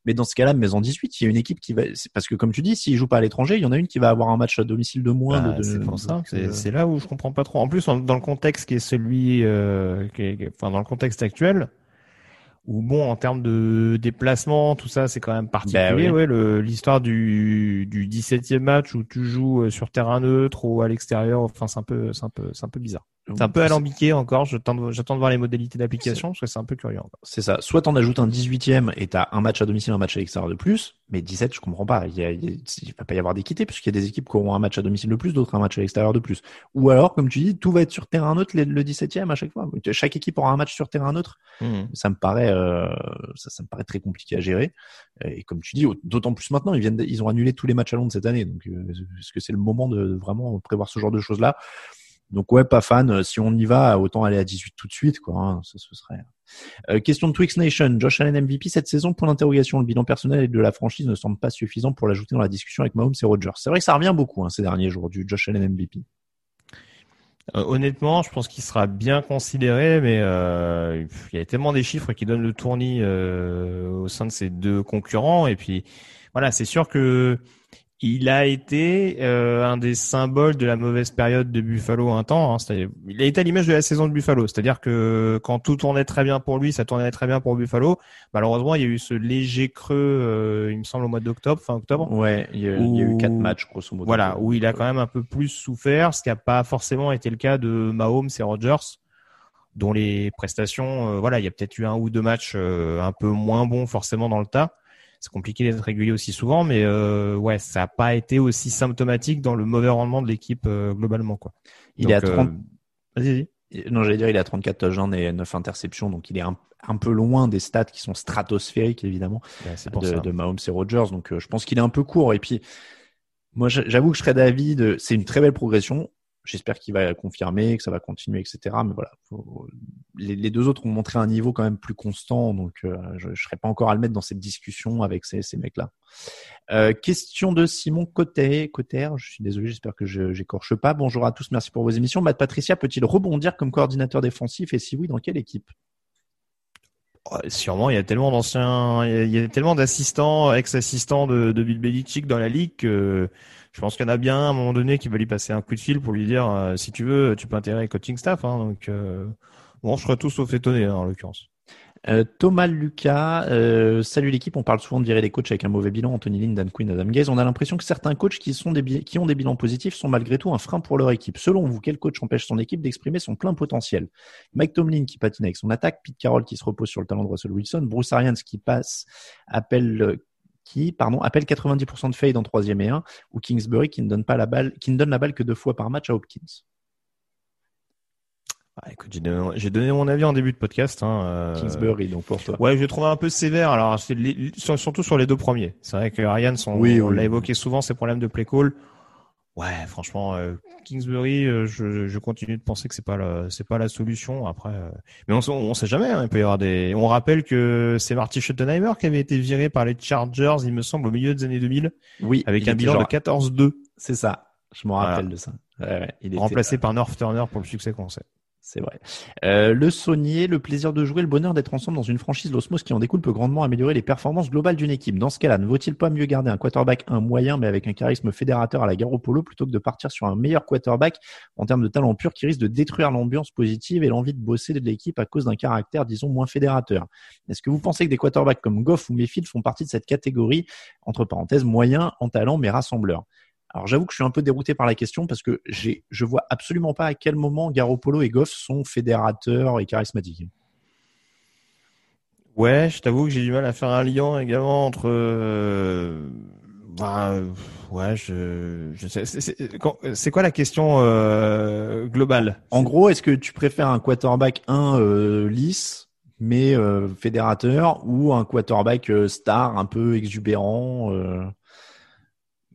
mais dans ce cas-là, mais en 18, il y a une équipe qui va, parce que comme tu dis, s'ils jouent pas à l'étranger, il y en a une qui va avoir un match à domicile de moins. Bah, de- c'est pour ça. C'est euh, c'est là où je comprends pas trop. En plus, dans le contexte qui est celui, euh, qui est- qui est- enfin dans le contexte actuel, où bon, en termes de déplacement, tout ça, c'est quand même particulier. Bah oui. Ouais, l'histoire du du 17e match où tu joues euh, sur terrain neutre ou à l'extérieur, enfin c'est un peu, c'est un peu, c'est un peu bizarre. C'est un peu alambiqué encore. J'attends de, voir les modalités d'application parce que c'est un peu curieux encore. C'est ça. Soit t'en ajoutes un 18e et t'as un match à domicile, un match à l'extérieur de plus. Mais 17, je comprends pas. Il, y a, il, va pas y avoir d'équité puisqu'il y a des équipes qui auront un match à domicile de plus, d'autres un match à l'extérieur de plus. Ou alors, comme tu dis, tout va être sur terrain neutre le, le 17e à chaque fois. Chaque équipe aura un match sur terrain neutre. Ça me paraît, euh, ça, ça me paraît très compliqué à gérer. Et comme tu dis, d'autant plus maintenant, ils viennent, ils ont annulé tous les matchs à Londres cette année. Donc, euh, est-ce que c'est le moment de, de vraiment prévoir ce genre de choses là? Donc ouais, pas fan. Si on y va, autant aller à 18 tout de suite, quoi. hein. Ça, ce serait. Euh, question de Twix Nation. Josh Allen MVP cette saison Point d'interrogation. Le bilan personnel de la franchise ne semble pas suffisant pour l'ajouter dans la discussion avec Mahomes et Rodgers. C'est vrai que ça revient beaucoup hein, ces derniers jours du Josh Allen MVP. Euh, honnêtement, je pense qu'il sera bien considéré, mais euh, il y a tellement des chiffres qui donnent le tournis euh, au sein de ces deux concurrents. Et puis, voilà, c'est sûr que il a été euh, un des symboles de la mauvaise période de Buffalo un temps. Hein, C'est-à-dire- il a été à l'image de la saison de Buffalo, c'est-à-dire que quand tout tournait très bien pour lui, ça tournait très bien pour Buffalo. Malheureusement, il y a eu ce léger creux, euh, il me semble au mois d'octobre, fin octobre. Ouais, il y a, il y a eu quatre matchs grosso modo. Voilà, où il a quand même un peu plus souffert, ce qui n'a pas forcément été le cas de Mahomes et Rodgers, dont les prestations, euh, voilà, il y a peut-être eu un ou deux matchs euh, un peu moins bons forcément dans le tas. C'est compliqué d'être régulier aussi souvent, mais euh, ouais, ça n'a pas été aussi symptomatique dans le mauvais rendement de l'équipe euh, globalement, quoi. Il est à Donc, 30. euh, Vas-y, vas-y. Non, j'allais dire, il est à 34 touchdowns et 9 interceptions, donc il est un, un peu loin des stats qui sont stratosphériques évidemment. Ouais, c'est pour de, ça. de Mahomes et Rodgers. Donc, euh, je pense qu'il est un peu court. Et puis, moi, j'a- j'avoue que je serais d'avis de, c'est une très belle progression. J'espère qu'il va confirmer, que ça va continuer, etc. Mais voilà, les, deux autres ont montré un niveau quand même plus constant. Donc, euh, je ne serais pas encore à le mettre dans cette discussion avec ces, mecs-là. Euh, question de Simon Cotter. Cotter, je suis désolé, j'espère que je j'écorche pas. Bonjour à tous, merci pour vos émissions. Matt Patricia peut-il rebondir comme coordinateur défensif et si oui, dans quelle équipe? Ouais, Sûrement, il y a tellement d'anciens, il y a- il y a tellement d'assistants, ex-assistants de, de Bill Belichick dans la ligue que je pense qu'il y en a bien un, à un moment donné qui va lui passer un coup de fil pour lui dire euh, si tu veux, tu peux intégrer le coaching staff. Hein, donc euh, bon, je serais tout sauf étonné hein, en l'occurrence. Euh, Thomas Lucas, euh, salut l'équipe. On parle souvent de virer des coachs avec un mauvais bilan. Anthony Lynn, Dan Quinn, Adam Gaze. On a l'impression que certains coachs qui, sont des, qui ont des bilans positifs sont malgré tout un frein pour leur équipe. Selon vous, quel coach empêche son équipe d'exprimer son plein potentiel? Mike Tomlin qui patine avec son attaque, Pete Carroll qui se repose sur le talent de Russell Wilson, Bruce Arians qui passe, appelle, euh, qui, pardon, appelle 90% de fade en troisième et un, ou Kingsbury qui ne donne pas la balle, qui ne donne la balle que deux fois par match à Hopkins. Ah, écoute, j'ai donné, mon avis en début de podcast. Hein, euh, Kingsbury, donc pour toi. Ouais, je l'ai trouvé un peu sévère. Alors, c'est les- sur- surtout sur les deux premiers. C'est vrai que Arians, on, Oui, on oui. l'a évoqué souvent, ses problèmes de play call. Ouais, franchement, euh, Kingsbury, euh, je, je continue de penser que c'est pas la, c'est pas la solution. Après, euh, mais on, on sait jamais. hein, il peut y avoir des. On rappelle que c'est Marty Schottenheimer qui avait été viré par les Chargers, il me semble, au milieu des années 2000, Oui, avec un bilan genre- de 14-2, C'est ça. Je me Voilà. rappelle de ça. Ouais, ouais, il était- remplacé par North Turner pour le succès qu'on sait. C'est vrai. Euh, le saunier, le plaisir de jouer, le bonheur d'être ensemble dans une franchise, l'osmose qui en découle peut grandement améliorer les performances globales d'une équipe. Dans ce cas-là, ne vaut-il pas mieux garder un quarterback un moyen mais avec un charisme fédérateur à la Garoppolo plutôt que de partir sur un meilleur quarterback en termes de talent pur qui risque de détruire l'ambiance positive et l'envie de bosser de l'équipe à cause d'un caractère, disons, moins fédérateur? Est-ce que vous pensez que des quarterbacks comme Goff ou Mayfield font partie de cette catégorie, entre parenthèses, moyen en talent mais rassembleur alors j'avoue que je suis un peu dérouté par la question parce que j'ai, je vois absolument pas à quel moment Garoppolo et Goff sont fédérateurs et charismatiques. Ouais, je t'avoue que j'ai du mal à faire un lien également entre. Euh, bah, ouais, je, je sais. C'est quoi la question euh, globale? En gros, est-ce que tu préfères un quarterback 1 euh, lisse mais euh, fédérateur ou un quarterback euh, star un peu exubérant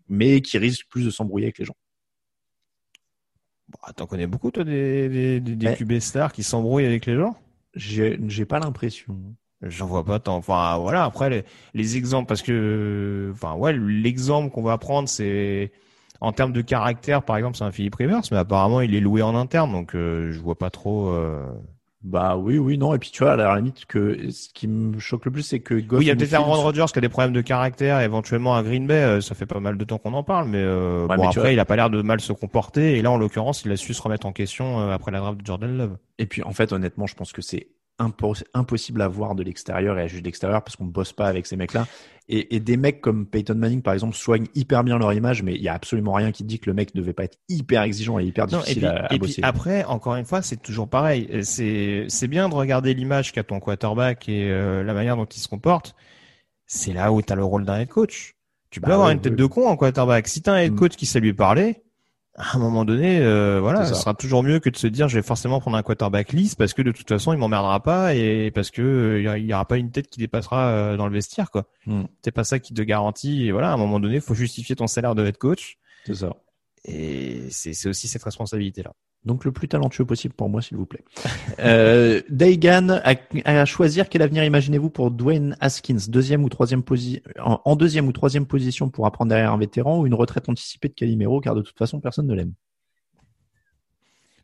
mais qui risque plus de s'embrouiller avec les gens. Bah, T'en connais beaucoup, toi, des, des, des, QB stars qui s'embrouillent avec les gens? J'ai pas l'impression. J'en vois pas tant. Enfin, voilà, après, les, les exemples, parce que, enfin, ouais, l'exemple qu'on va prendre, c'est, en termes de caractère, par exemple, c'est un Philippe Rivers, mais apparemment, il est loué en interne, donc euh, je vois pas trop. Euh, bah oui, oui, non. Et puis tu vois, à la limite, que ce qui me choque le plus, c'est que Goff. Oui, il y a peut-être Aaron Rodgers qui a des problèmes de caractère, éventuellement à Green Bay. Euh, ça fait pas mal de temps qu'on en parle, mais, euh, bon, après, il a pas l'air de mal se comporter. Et là, en l'occurrence, il a su se remettre en question euh, après la draft de Jordan Love. Et puis, en fait, honnêtement, je pense que c'est impossible à voir de l'extérieur et à juger de l'extérieur parce qu'on bosse pas avec ces mecs-là. Et, et, des mecs comme Peyton Manning, par exemple, soignent hyper bien leur image, mais il y a absolument rien qui dit que le mec ne devait pas être hyper exigeant et hyper difficile et puis, à, et bosser. Puis après, encore une fois, c'est toujours pareil. C'est c'est bien de regarder l'image qu'a ton quarterback et euh, la manière dont il se comporte. C'est là où tu as le rôle d'un head coach. Tu peux Bah avoir ouais, une tête ouais. de con en quarterback. Si tu as un head Mm. coach qui sait lui parler, à un moment donné, euh, voilà, ce ça. sera toujours mieux que de se dire je vais forcément prendre un quarterback lisse parce que de toute façon il m'emmerdera pas et parce que euh, il il y aura pas une tête qui dépassera euh, dans le vestiaire quoi. Mm. C'est pas ça qui te garantit. Et voilà, à un moment donné, faut justifier ton salaire de head coach C'est ça. et c'est c'est aussi cette responsabilité là. Donc le plus talentueux possible pour moi, s'il vous plaît. euh, Daigan, à, à choisir quel avenir imaginez-vous pour Dwayne Haskins, deuxième ou troisième en, en deuxième ou troisième position pour apprendre derrière un vétéran ou une retraite anticipée de Calimero, car de toute façon personne ne l'aime?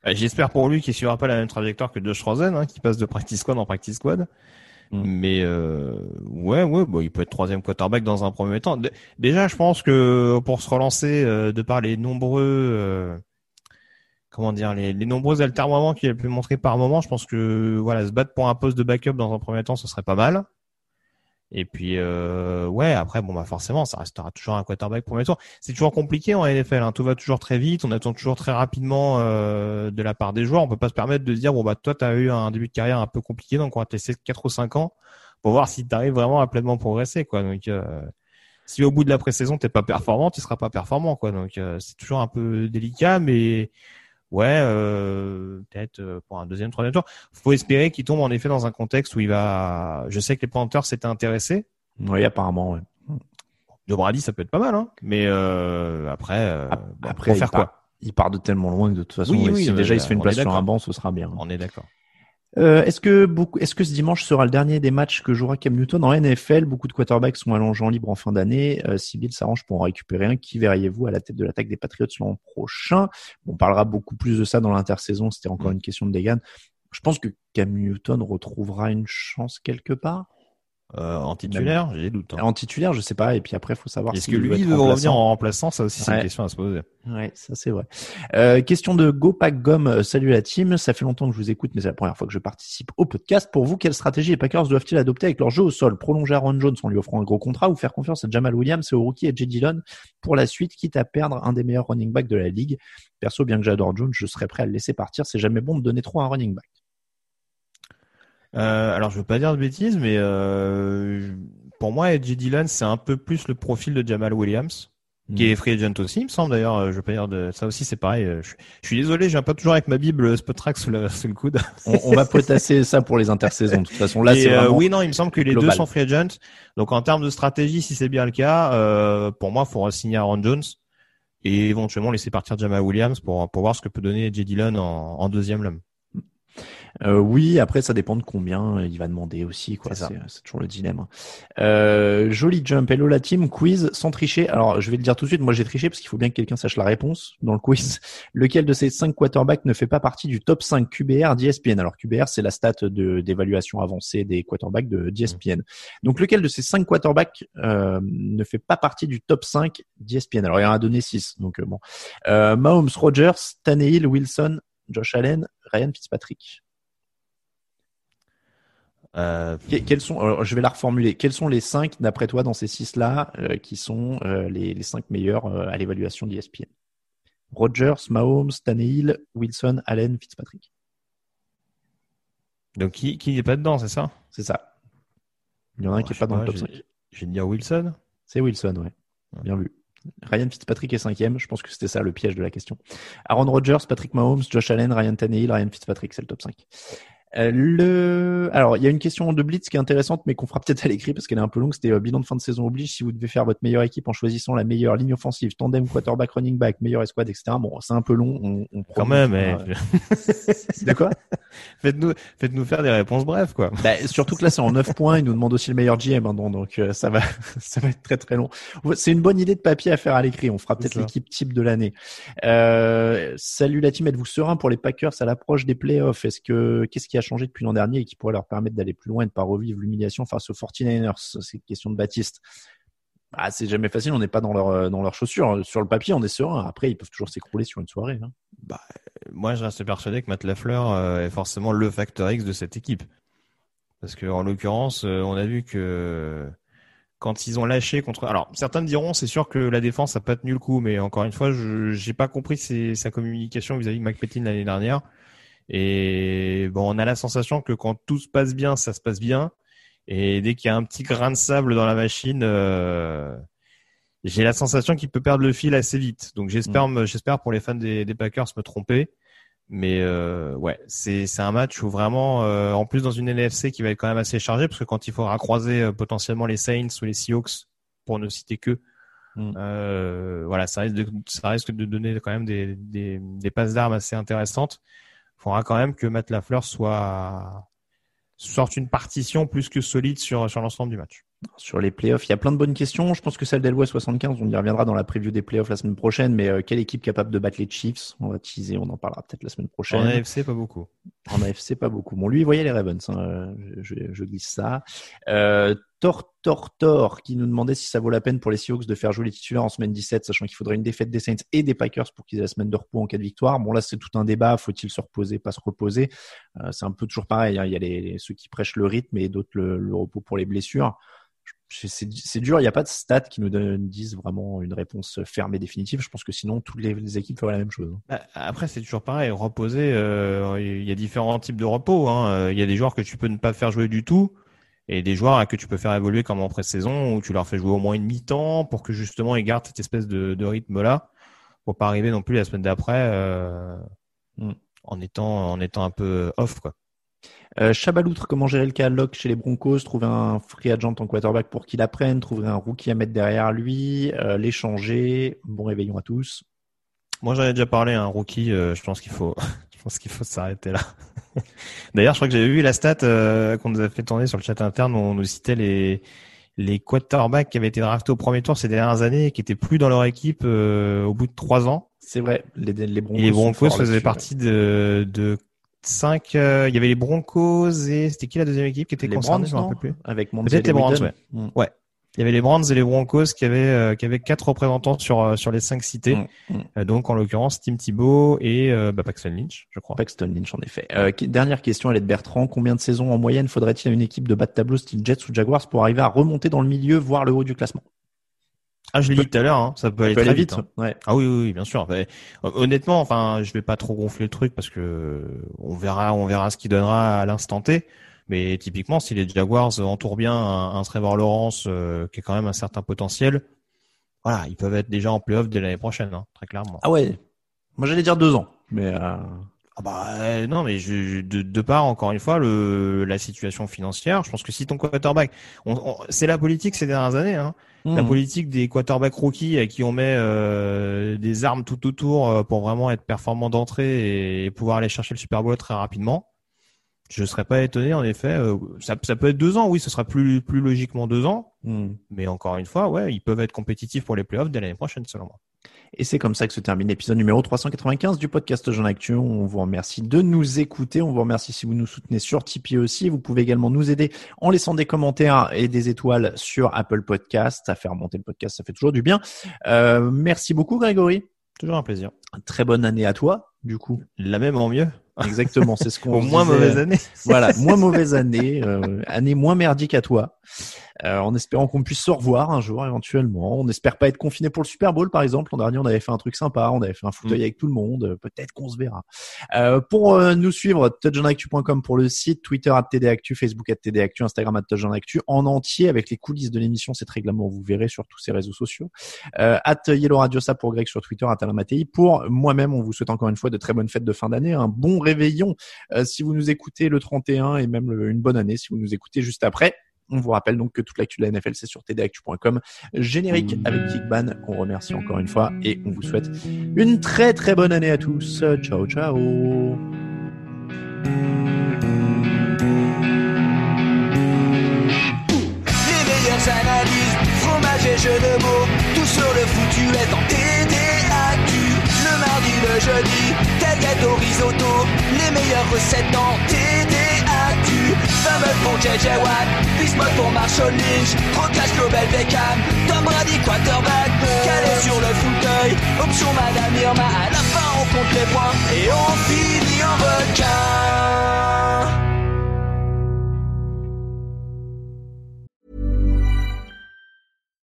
J'espère pour lui qu'il suivra pas la même trajectoire que Josh Rosen, hein, qui passe de practice squad en practice squad. Mm. Mais euh, ouais, ouais, bon, il peut être troisième quarterback dans un premier temps. Déjà, je pense que pour se relancer, euh, de par les nombreux, euh, comment dire, les, les nombreux altermoiements qu'il a pu montrer par moment, je pense que voilà, se battre pour un poste de backup dans un premier temps, ce serait pas mal. Et puis euh, ouais, après bon bah forcément, ça restera toujours un quarterback premier tour. C'est toujours compliqué en NFL, hein. tout va toujours très vite, on attend toujours très rapidement euh, de la part des joueurs. On peut pas se permettre de dire bon bah toi t'as eu un début de carrière un peu compliqué, donc on va te laisser 4 ou 5 ans pour voir si tu arrives vraiment à pleinement progresser quoi. Donc euh, si au bout de la pré-saison t'es pas performant, tu seras pas performant quoi. Donc euh, c'est toujours un peu délicat, mais ouais, euh, peut-être euh, pour un deuxième, troisième tour. Faut espérer qu'il tombe en effet dans un contexte où il va. Je sais que les Panthers s'étaient intéressés. Oui, apparemment, ouais. De Brady, ça peut être pas mal, hein. Mais euh, après, euh, bon, Après, faire il part, quoi? il part de tellement loin que de toute façon, Oui, oui, si euh, déjà il se fait une place sur un banc, ce sera bien. On est d'accord. Euh, est-ce que beaucoup, est-ce que ce dimanche sera le dernier des matchs que jouera Cam Newton en NFL Beaucoup de quarterbacks sont allongés en libre en fin d'année. Euh, si Bill s'arrange pour en récupérer un, qui verriez-vous à la tête de l'attaque des Patriots l'an prochain? On parlera beaucoup plus de ça dans l'intersaison. C'était encore Mm. une question de Degan. Je pense que Cam Newton retrouvera une chance quelque part. Euh, en titulaire, j'ai des doutes. hein. En titulaire, je sais pas. Et puis après, faut savoir Est-ce que lui être veut revenir en remplaçant? Ça aussi, c'est Ouais. une question à se poser. Ouais, ça c'est vrai. Euh, question de GoPack Gom. Euh, Salut la team. Ça fait longtemps que je vous écoute, mais c'est la première fois que je participe au podcast. Pour vous, quelle stratégie les Packers doivent-ils adopter avec leur jeu au sol? Prolonger Aaron Jones en lui offrant un gros contrat ou faire confiance à Jamal Williams et au rookie et J. Dillon pour la suite, quitte à perdre un des meilleurs running backs de la ligue? Perso, bien que j'adore Jones, je serais prêt à le laisser partir. C'est jamais bon de donner trop à un running back. Euh, alors, je veux pas dire de bêtises, mais euh, pour moi, Edgy Dillon, c'est un peu plus le profil de Jamal Williams, qui est free agent aussi, il me semble d'ailleurs. euh, Je veux pas dire de ça aussi, c'est pareil. euh, Je, je suis désolé, viens pas toujours avec ma bible euh, Spotrack sous le, sous le coude. On, on va potasser ça pour les intersaisons. De toute façon, là, c'est euh, oui, non, il me semble que les global. deux sont free agent. Donc, en termes de stratégie, si c'est bien le cas, euh, pour moi, il faudra signer Aaron Jones et éventuellement laisser partir Jamal Williams pour, pour voir ce que peut donner J. Dillon en, en deuxième lame. Euh, oui, après ça dépend de combien il va demander aussi, quoi. C'est toujours le dilemme. Euh, joli jump, hello la team, quiz sans tricher. Alors je vais le dire tout de suite, moi j'ai triché parce qu'il faut bien que quelqu'un sache la réponse dans le quiz. Lequel de ces cinq quarterbacks ne fait pas partie du top 5 QBR d'ESPN Alors QBR c'est la stat de d'évaluation avancée des quarterbacks de d'ESPN. Donc lequel de ces cinq quarterbacks euh, ne fait pas partie du top 5 d'ESPN Alors il y en a donné 6, donc euh, bon. Euh, Mahomes, Rogers, Tannehill, Wilson, Josh Allen, Ryan Fitzpatrick. Euh, Que- Quels sont, alors, je vais la reformuler. Quels sont les cinq, d'après toi, dans ces six-là, euh, qui sont euh, les, les cinq meilleurs à l'évaluation d'ESPN Rogers, Mahomes, Tannehill, Wilson, Allen, Fitzpatrick. donc qui qui n'est pas dedans, c'est ça? C'est ça. Il y en a un Ouais, qui je est pas dans le top je- 5. Je vais dire Wilson. C'est Wilson, ouais. Bien vu. Ryan Fitzpatrick est cinquième. Je pense que c'était ça le piège de la question. Aaron Rodgers, Patrick Mahomes, Josh Allen, Ryan Tannehill, Ryan Fitzpatrick, c'est le top 5. Euh, le... Alors, il y a une question de Blitz qui est intéressante, mais qu'on fera peut-être à l'écrit parce qu'elle est un peu longue. C'était euh, bilan de fin de saison oblige. Si vous devez faire votre meilleure équipe en choisissant la meilleure ligne offensive, tandem, quarterback, running back, meilleure escouade, etc. Bon, c'est un peu long. On, on Quand même, fera- De quoi? Faites-nous faites-nous faire des réponses brèves quoi. bah, surtout que là, c'est en 9 points. Il nous demande aussi le meilleur GM, hein, donc, euh, ça va, ça va être très très long. C'est une bonne idée de papier à faire à l'écrit. On fera peut-être l'équipe type de l'année. Euh, salut la team, êtes-vous serein pour les Packers à l'approche des playoffs? Est-ce que qu'est-ce qui a changé depuis l'an dernier et qui pourrait leur permettre d'aller plus loin et de pas revivre l'humiliation face aux 49ers? C'est une question de Baptiste. Ah, c'est jamais facile. On n'est pas dans leur euh, dans leurs chaussures. Sur le papier, on est serein. Après, ils peuvent toujours s'écrouler sur une soirée. hein. Bah, moi, je reste persuadé que Matt Lafleur euh, est forcément le facteur X de cette équipe. Parce que en l'occurrence, euh, on a vu que quand ils ont lâché contre, alors certains diront, c'est sûr que la défense a pas tenu le coup, mais encore une fois, je j'ai pas compris ses- sa communication vis-à-vis de McPetin l'année dernière. Et bon, on a la sensation que quand tout se passe bien, ça se passe bien. Et dès qu'il y a un petit grain de sable dans la machine, euh, j'ai la sensation qu'il peut perdre le fil assez vite. Donc j'espère, me- j'espère pour les fans des, des Packers me tromper. Mais euh, ouais, c'est c'est un match où vraiment, euh, en plus dans une NFC qui va être quand même assez chargée, parce que quand il faudra croiser euh, potentiellement les Saints ou les Seahawks, pour ne citer que, Mm. euh, voilà, ça risque de ça risque de donner quand même des des, des passes d'armes assez intéressantes. Il faudra quand même que Matt Lafleur soit sorte une partition plus que solide sur sur l'ensemble du match. sur les playoffs. Il y a plein de bonnes questions. Je pense que celle d'Elway 75, on y reviendra dans la preview des playoffs la semaine prochaine. Mais euh, quelle équipe capable de battre les Chiefs? On va teaser, on en parlera peut-être la semaine prochaine. En AFC, pas beaucoup. En AFC, pas beaucoup. Bon, lui, il voyait les Ravens. hein, Je, je- je glisse ça. Euh, Tor, Tor, Tor, qui nous demandait si ça vaut la peine pour les Seahawks de faire jouer les titulaires en semaine 17, sachant qu'il faudrait une défaite des Saints et des Packers pour qu'ils aient la semaine de repos en cas de victoire. Bon, là, c'est tout un débat. Faut-il se reposer, pas se reposer? Euh, C'est un peu toujours pareil. hein. Il y a les, ceux qui prêchent le rythme et d'autres le, repos pour les blessures. C'est dur. Il n'y a pas de stats qui nous disent vraiment une réponse ferme et définitive. Je pense que sinon, toutes les, équipes feraient la même chose. hein. Bah, Après, c'est toujours pareil. Reposer, euh, il y a différents types de repos. hein. Il y a des joueurs que tu peux ne pas faire jouer du tout, et des joueurs que tu peux faire évoluer comme en pré-saison, où tu leur fais jouer au moins une mi-temps pour que justement ils gardent cette espèce de, de rythme-là, pour pas arriver non plus la semaine d'après euh, Mm. en étant en étant un peu off, quoi. Euh, Chabaloutre, comment gérer le cas Locke chez les Broncos? Trouver un free agent en quarterback pour qu'il apprenne, trouver un rookie à mettre derrière lui, euh, l'échanger. Bon réveillon à tous. Moi, j'en ai déjà parlé, un rookie. euh, je pense qu'il faut, je pense qu'il faut s'arrêter là. D'ailleurs, je crois que j'avais vu la stat euh, qu'on nous a fait tourner sur le chat interne où on nous citait les les quarterbacks qui avaient été draftés au premier tour ces dernières années et qui étaient plus dans leur équipe euh, au bout de trois ans. C'est vrai, les, les Broncos. Et les Broncos faisaient partie de de cinq. euh, il y avait les Broncos et c'était qui la deuxième équipe qui était Les concernée Browns, Je me non rappelle plus. Avec mon Peut-être les Browns, ouais. Mm. Ouais. Il y avait les Browns et les Broncos qui avaient euh, qui avaient quatre représentants sur euh, sur les cinq cités. Mm, mm. Euh, donc en l'occurrence Tim Thibault et euh, bah, Paxton Lynch, je crois. Paxton Lynch, en effet. Euh, qui- dernière question, elle est de Bertrand. Combien de saisons en moyenne faudrait-il à une équipe de bas de tableau style Jets ou Jaguars pour arriver à remonter dans le milieu, voire le haut du classement? Ah, je l'ai dit tout à l'heure, hein, ça peut aller peut très aller vite. hein. Ouais. Ah oui, oui, oui, bien sûr. Mais, euh, honnêtement, enfin, je vais pas trop gonfler le truc parce que on verra, on verra ce qu'il donnera à l'instant T. Mais typiquement, si les Jaguars entourent bien un, un Trevor Lawrence euh, qui a quand même un certain potentiel, voilà, ils peuvent être déjà en playoff dès l'année prochaine, hein, très clairement. Ah ouais. Moi j'allais dire deux ans, mais euh, Ah bah euh, non, mais je, je- de, de part encore une fois le la situation financière, je pense que si ton quarterback, on, on- c'est la politique ces dernières années, hein, la mm. politique des quarterbacks rookies à qui on met euh, des armes tout autour euh, pour vraiment être performant d'entrée et pouvoir aller chercher le Super Bowl très rapidement. Je serais pas étonné, en effet. euh, ça, ça peut être deux ans, oui, ce sera plus, plus logiquement deux ans. Hmm. Mais encore une fois, ouais, ils peuvent être compétitifs pour les playoffs dès l'année prochaine, selon moi. Et c'est comme ça que se termine l'épisode numéro 395 du podcast Jean Actu. On vous remercie de nous écouter. On vous remercie si vous nous soutenez sur Tipeee aussi. Vous pouvez également nous aider en laissant des commentaires et des étoiles sur Apple Podcast. Ça fait remonter le podcast, ça fait toujours du bien. Euh, merci beaucoup Grégory. Toujours un plaisir. Très bonne année à toi, du coup. La même en mieux. Exactement, c'est ce qu'on moins disait. mauvaise année. Voilà, moins mauvaise année, euh, année moins merdique à toi. Euh, en espérant qu'on puisse se revoir un jour éventuellement. On n'espère pas être confiné pour le Super Bowl par exemple. L'an dernier, on avait fait un truc sympa, on avait fait un fauteuil Mm. avec tout le monde. Euh, Peut-être qu'on se verra. Euh, pour nous suivre, touchdownactu.com pour le site, Twitter at TDActu, Facebook at TDActu, Instagram at touchdownactu en entier avec les coulisses de l'émission. C'est très glamour, vous verrez sur tous ces réseaux sociaux. At Yellow Radio, ça pour Greg sur Twitter, at Alain Mattei. Pour moi-même, on vous souhaite encore une fois de très bonnes fêtes de fin d'année, un bon réveillon euh, si vous nous écoutez le 31 et même une bonne année si vous nous écoutez juste après. On vous rappelle donc que toute l'actu de la NFL, c'est sur tdactu.com. Générique avec Kickban, qu'on remercie encore une fois et on vous souhaite une très très bonne année à tous. Ciao, ciao. De mots, tout sur le foutu est en TDAQ. Le mardi, le jeudi, tel risotto, meilleures recettes dans TDAQ. Fameux pour JJ Watt, Bismuth pour Marshall Lynch, Procast Global Beckham, Tom Brady quarterback, calé sur le fauteuil, option Madame Irma, à la fin on compte les points et on finit en requin.